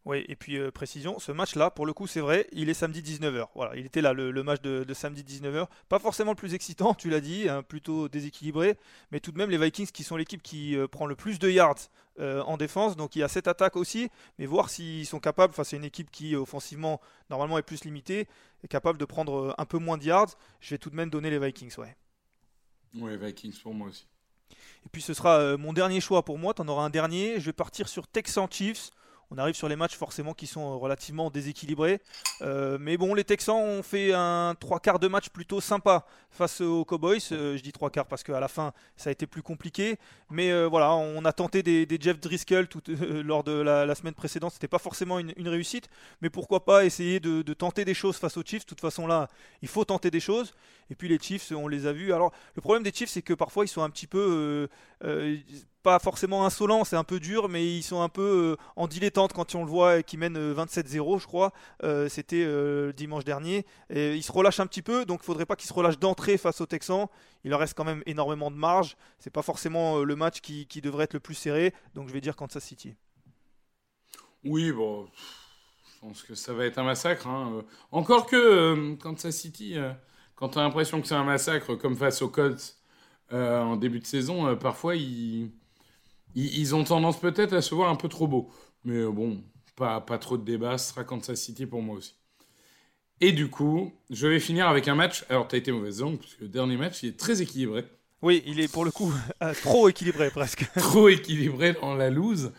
S2: Oui, et puis euh, précision, ce match-là, pour le coup, c'est vrai, il est samedi 19h. Voilà, il était là, le, le match de, de samedi 19h. Pas forcément le plus excitant, tu l'as dit, hein, plutôt déséquilibré, mais tout de même les Vikings qui sont l'équipe qui euh, prend le plus de yards euh, en défense. Donc il y a cette attaque aussi, mais voir s'ils sont capables, face à une équipe qui offensivement normalement est plus limitée, est capable de prendre un peu moins de yards. Je vais tout de même donner les Vikings, ouais.
S3: Ouais, Vikings pour moi aussi.
S2: Et puis ce sera mon dernier choix pour moi. Tu en auras un dernier. Je vais partir sur Texans Chiefs. On arrive sur les matchs forcément qui sont relativement déséquilibrés. Euh, mais bon, les Texans ont fait un trois quarts de match plutôt sympa face aux Cowboys. Euh, je dis trois quarts parce qu'à la fin, ça a été plus compliqué. Mais euh, voilà, on a tenté des, Jeff Driscoll tout, lors de la, semaine précédente. C'était pas forcément une, réussite, mais pourquoi pas essayer de, tenter des choses face aux Chiefs? De toute façon, là, il faut tenter des choses. Et puis les Chiefs, on les a vus. Alors, le problème des Chiefs, c'est que parfois, ils sont un petit peu pas forcément insolent, c'est un peu dur, mais ils sont un peu euh, en dilettante quand on le voit qui mène 27-0, je crois. Euh, c'était euh, dimanche dernier. Et ils se relâchent un petit peu, donc il faudrait pas qu'ils se relâchent d'entrée face aux Texans. Il leur reste quand même énormément de marge. C'est pas forcément le match qui, devrait être le plus serré, donc je vais dire Kansas City.
S3: Oui, bon, je pense que ça va être un massacre. Hein. Encore que Kansas City, quand tu as l'impression que c'est un massacre, comme face aux Colts en début de saison, parfois ils ils, ont tendance peut-être à se voir un peu trop beau. Mais euh, bon, pas, pas trop de débat, ce sera Kansas City pour moi aussi. Et du coup, je vais finir avec un match. Alors, tu as été mauvaise langue, parce que le dernier match, il est très équilibré.
S2: Oui, il est pour le coup euh, trop équilibré presque.
S3: trop équilibré dans la loose.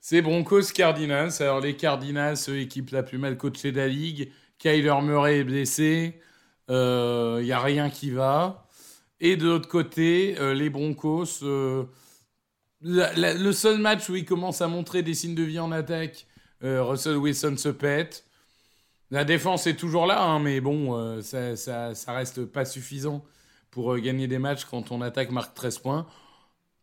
S3: C'est Broncos Cardinals. Alors, les Cardinals, équipe la plus mal coachée de la ligue. Kyler Murray est blessé. Il euh, n'y a rien qui va. Et de l'autre côté, les Broncos le seul match où il commence à montrer des signes de vie en attaque, euh, Russell Wilson se pète. La défense est toujours là, hein, mais bon, euh, ça, reste pas suffisant pour euh, gagner des matchs quand on attaque marque 13 points.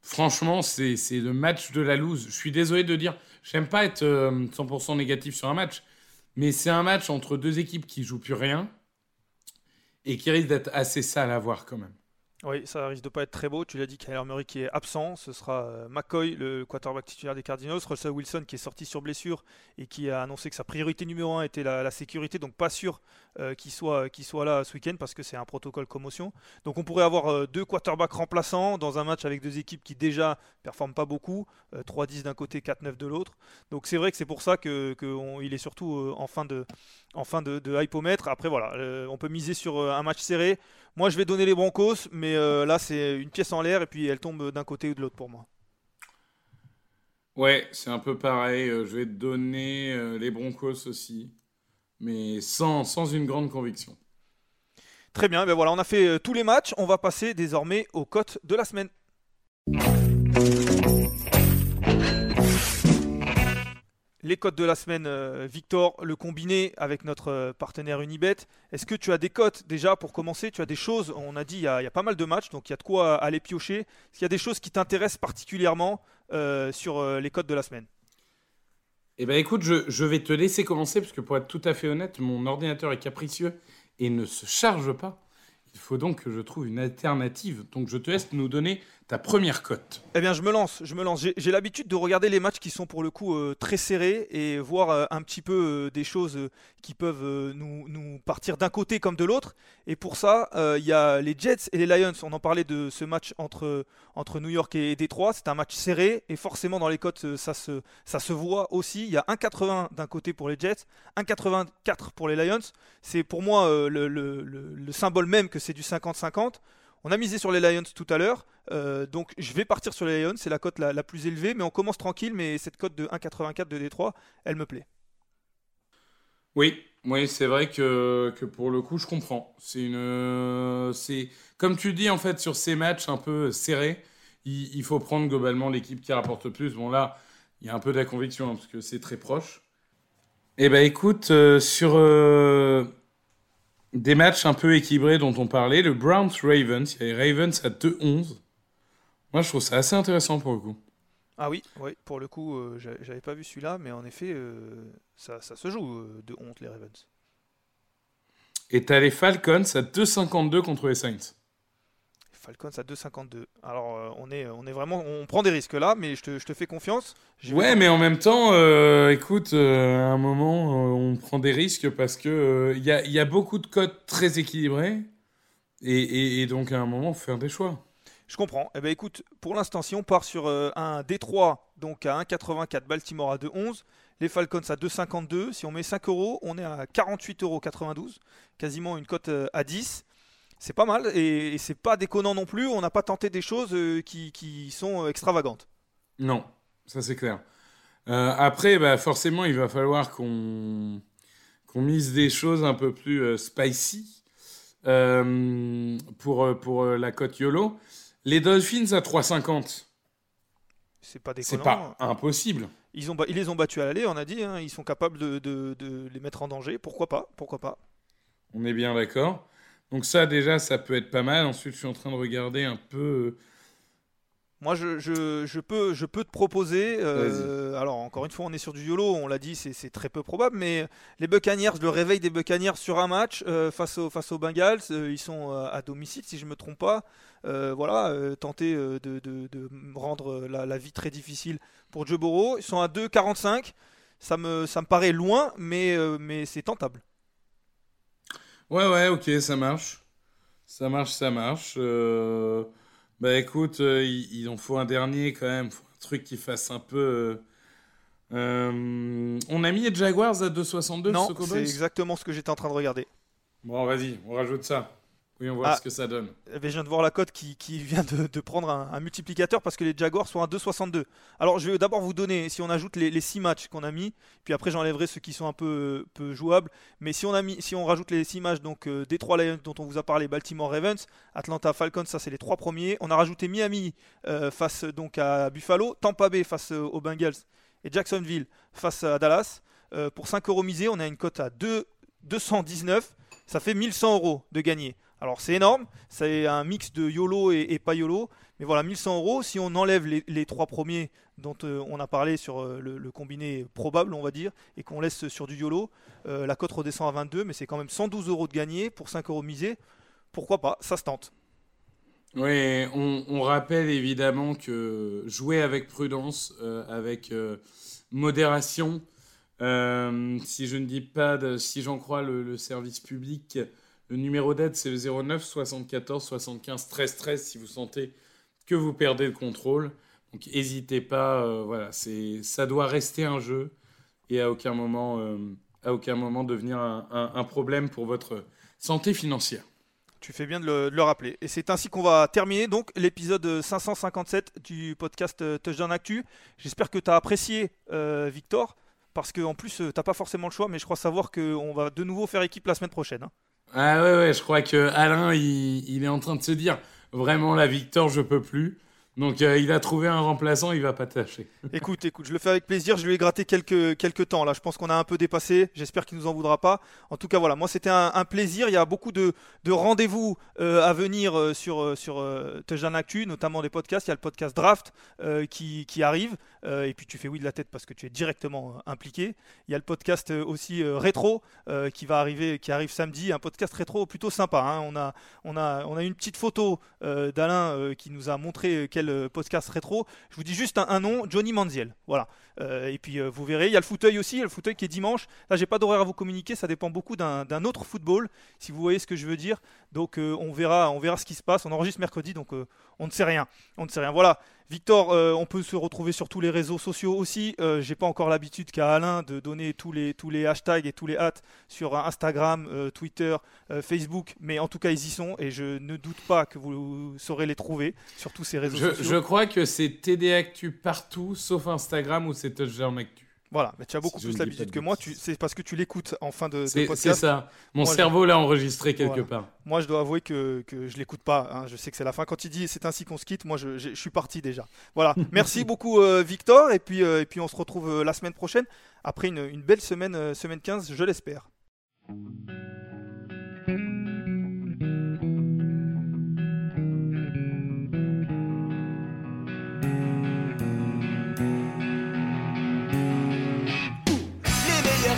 S3: Franchement, c'est le match de la loose. Je suis désolé de dire, j'aime pas être 100% négatif sur un match, mais c'est un match entre deux équipes qui jouent plus rien et qui risque d'être assez sale à voir quand même.
S2: Oui, ça risque de pas être très beau. Tu l'as dit, Kyler Murray qui est absent. Ce sera euh, McCoy, le quarterback titulaire des Cardinals. Russell Wilson qui est sorti sur blessure et qui a annoncé que sa priorité numéro un était la, sécurité. Donc pas sûr euh, qu'il soit, là ce week-end parce que c'est un protocole commotion. Donc on pourrait avoir euh, deux quarterbacks remplaçants dans un match avec deux équipes qui déjà performent pas beaucoup. 3-10 d'un côté, 4-9 de l'autre. Donc c'est vrai que c'est pour ça qu'il est surtout en fin de, en fin de, de hypomètre. Après voilà, on peut miser sur un match serré. Moi, je vais donner les Broncos, mais euh, là, c'est une pièce en l'air et puis elle tombe d'un côté ou de l'autre pour moi.
S3: Ouais, c'est un peu pareil. Euh, je vais donner euh, les Broncos aussi, mais sans, sans une grande conviction.
S2: Très bien, ben voilà, on a fait tous les matchs. On va passer désormais aux cotes de la semaine. Les cotes de la semaine, euh, Victor, le combiné avec notre euh, partenaire Unibet. Est-ce que tu as des cotes déjà pour commencer? Tu as des choses, on a dit, il y a, pas mal de matchs, donc il y a de quoi aller piocher. Est-ce qu'il y a des choses qui t'intéressent particulièrement euh, sur les cotes de la semaine?
S3: Eh bien écoute, je, je, vais te laisser commencer, parce que pour être tout à fait honnête, mon ordinateur est capricieux et ne se charge pas. Il faut donc que je trouve une alternative. Donc je te laisse nous donner ta première cote
S2: Eh bien, je me lance. Je me lance. J'ai l'habitude de regarder les matchs qui sont pour le coup euh, très serrés et voir euh, un petit peu euh, des choses qui peuvent nous, nous, partir d'un côté comme de l'autre. Et pour ça, il y a les Jets et les Lions. On en parlait de ce match entre, entre New York et Détroit. C'est un match serré et forcément dans les cotes, ça se, ça se voit aussi. Il y a 1,80 d'un côté pour les Jets, 1,84 pour les Lions. C'est pour moi le, le, le symbole même que c'est du 50-50. On a misé sur les Lions tout à l'heure, euh, donc je vais partir sur les Lions, c'est la cote la, plus élevée, mais on commence tranquille, mais cette cote de 1,84 de Détroit, elle me plaît.
S3: Oui, oui, c'est vrai que, pour le coup, je comprends. C'est une, c'est comme tu dis en fait sur ces matchs un peu serrés, il, faut prendre globalement l'équipe qui rapporte le plus. Bon là, il y a un peu de la conviction hein, parce que c'est très proche. Eh ben écoute, euh, sur euh, des matchs un peu équilibrés dont on parlait. Le Browns-Ravens, il y a les Ravens à 2-11. Moi, je trouve ça assez intéressant pour le coup.
S2: Ah oui, oui pour le coup, euh, j'avais pas vu celui-là, mais en effet, euh, ça, ça, se joue euh, de honte, les Ravens.
S3: Et t'as les Falcons à 2,52 contre les Saints.
S2: Falcons à 2,52. Alors, euh, on, est, on est vraiment. On prend des risques là, mais je te, je te fais confiance.
S3: Ouais, mais en même temps, euh, écoute, euh, à un moment, on prend des risques parce que il y a, y, a, beaucoup de codes très équilibrés. Et, et, donc, à un moment, faut faire des choix.
S2: Je comprends. Eh ben, écoute, pour l'instant, si on part sur un Détroit, donc à 1,84, Baltimore à 2,11, les Falcons à 2,52, si on met 5 euros, on est à 48,92 euros, quasiment une cote à 10 c'est pas mal et, c'est pas déconnant non plus. On n'a pas tenté des choses euh, qui, sont euh, extravagantes.
S3: Non, ça c'est clair. Euh, après, bah, forcément, il va falloir qu'on mise des choses un peu plus euh, spicy euh, pour, pour la cote YOLO. Les Dolphins à 3,50.
S2: C'est pas
S3: C'est
S2: déconnant.
S3: pas impossible.
S2: Ils, ont, ils les ont battus à l'aller, on a dit. hein, ils sont capables de, de- de les mettre en danger. Pourquoi pas? Pourquoi pas?
S3: On est bien d'accord. Donc ça, déjà, ça peut être pas mal. Ensuite, je suis en train de regarder un peu... euh,
S2: Moi, je, je- je peux, je peux te proposer. euh, alors, encore une fois, on est sur du YOLO, on l'a dit, c'est très peu probable. Mais les Buccaneers, le réveil des Buccaneers sur un match euh, face, au- face aux Bengals, euh, ils sont à domicile, si je me trompe pas. Voilà, tenter de, de- de rendre la, la vie très difficile pour Joe Burrow. Ils sont à 2,45. Ça me, ça me paraît loin, mais, mais c'est tentable.
S3: Ouais, ouais, ok, ça marche. Ça marche, ça marche. Euh, Bah écoute, euh, il, il en faut un dernier quand même. Faut un truc qui fasse un peu... euh, euh, On a mis les Jaguars à 2,62
S2: non,
S3: ce
S2: c'est
S3: Cowboys
S2: exactement ce que j'étais en train de regarder.
S3: Bon, vas-y, on rajoute ça. Oui, on voit
S2: Ah.
S3: ce que ça donne.
S2: Eh ben, je viens de voir la cote qui, qui vient de, de prendre un, un multiplicateur parce que les Jaguars sont à 2,62. Alors je vais d'abord vous donner, si on ajoute les, les 6 matchs qu'on a mis, puis après j'enlèverai ceux qui sont un peu, peu jouables. Mais si on, a mis, si on rajoute les 6 matchs, donc euh, Detroit Lions dont on vous a parlé, Baltimore Ravens, Atlanta Falcons, ça c'est les trois premiers. On a rajouté Miami euh, face donc à Buffalo, Tampa Bay face euh, aux Bengals et Jacksonville face à Dallas. Euh, pour 5 euros misés, on a une cote à 2, 219. Ça fait 1100 euros de gagner. Alors c'est énorme, c'est un mix de YOLO et, pas YOLO, mais voilà 1100 euros. Si on enlève les, trois premiers dont euh, on a parlé sur euh, le, combiné probable, on va dire, et qu'on laisse sur du YOLO, euh, la cote redescend à 22, mais c'est quand même 112 euros de gagné pour 5 euros misés. Pourquoi pas? Ça se tente.
S3: Oui, on, rappelle évidemment que jouer avec prudence, avec modération, si je ne dis pas, si j'en crois le service public, le numéro d'aide c'est le 09 74 75 13 13 si vous sentez que vous perdez le contrôle. Donc n'hésitez pas, euh, voilà, c'est, ça doit rester un jeu et à aucun moment, euh, à aucun moment devenir un, problème pour votre santé financière.
S2: Tu fais bien de le, rappeler. Et c'est ainsi qu'on va terminer donc l'épisode 557 du podcast euh, Touchdown Actu. J'espère que tu as apprécié Victor, parce qu'en plus, tu n'as pas forcément le choix, mais je crois savoir qu'on va de nouveau faire équipe la semaine prochaine. hein.
S3: Ah ouais, ouais, je crois que Alain, il, il est en train de se dire vraiment la Victor, je peux plus. Donc euh, il a trouvé un remplaçant, il va pas tâcher.
S2: Écoute, écoute, je le fais avec plaisir. Je lui ai gratté quelques, quelques temps. Là, je pense qu'on a un peu dépassé. J'espère qu'il nous en voudra pas. En tout cas, voilà, moi c'était un, plaisir. Il y a beaucoup de, de rendez-vous euh, à venir euh, sur, sur Actu, notamment des podcasts. Il y a le podcast Draft qui, qui arrive. Euh, et puis tu fais oui de la tête parce que tu es directement euh, impliqué. Il y a le podcast euh, aussi rétro qui va arriver, qui arrive samedi. Un podcast rétro plutôt sympa. hein. On a, on a, on a une petite photo d'Alain qui nous a montré quel podcast rétro. Je vous dis juste un, nom, Johnny Manziel. Voilà. Et puis vous verrez, il y a le fauteuil aussi, il y a le fauteuil qui est dimanche. Là, j'ai pas d'horaire à vous communiquer, ça dépend beaucoup d'un autre football, si vous voyez ce que je veux dire. Donc euh, on verra, on verra ce qui se passe. On enregistre mercredi, donc euh, on ne sait rien. On ne sait rien. Voilà. Victor, euh, on peut se retrouver sur tous les réseaux sociaux aussi. J'ai pas encore l'habitude qu'à Alain de donner tous les, tous les hashtags et tous les hats sur Instagram, Twitter, Facebook, mais en tout cas ils y sont et je ne doute pas que vous saurez les trouver sur tous ces réseaux
S3: Je,
S2: sociaux.
S3: je crois que c'est TD Actu partout, sauf Instagram où c'est Touchdown Actu.
S2: Voilà, mais tu as beaucoup
S3: Si
S2: plus l'habitude
S3: de
S2: que moi. Tu, c'est parce que tu l'écoutes en fin de, de
S3: C'est
S2: podcast.
S3: c'est ça. Mon
S2: Moi,
S3: cerveau l'a enregistré quelque
S2: Voilà.
S3: part.
S2: Moi, je dois avouer que, que je l'écoute pas. hein. Je sais que c'est la fin. Quand il dit c'est ainsi qu'on se quitte, moi, je, je- je suis parti déjà. Voilà. Merci beaucoup, euh, Victor. Et puis, euh, et puis, on se retrouve euh, la semaine prochaine après une, une belle semaine, euh, semaine 15, je l'espère.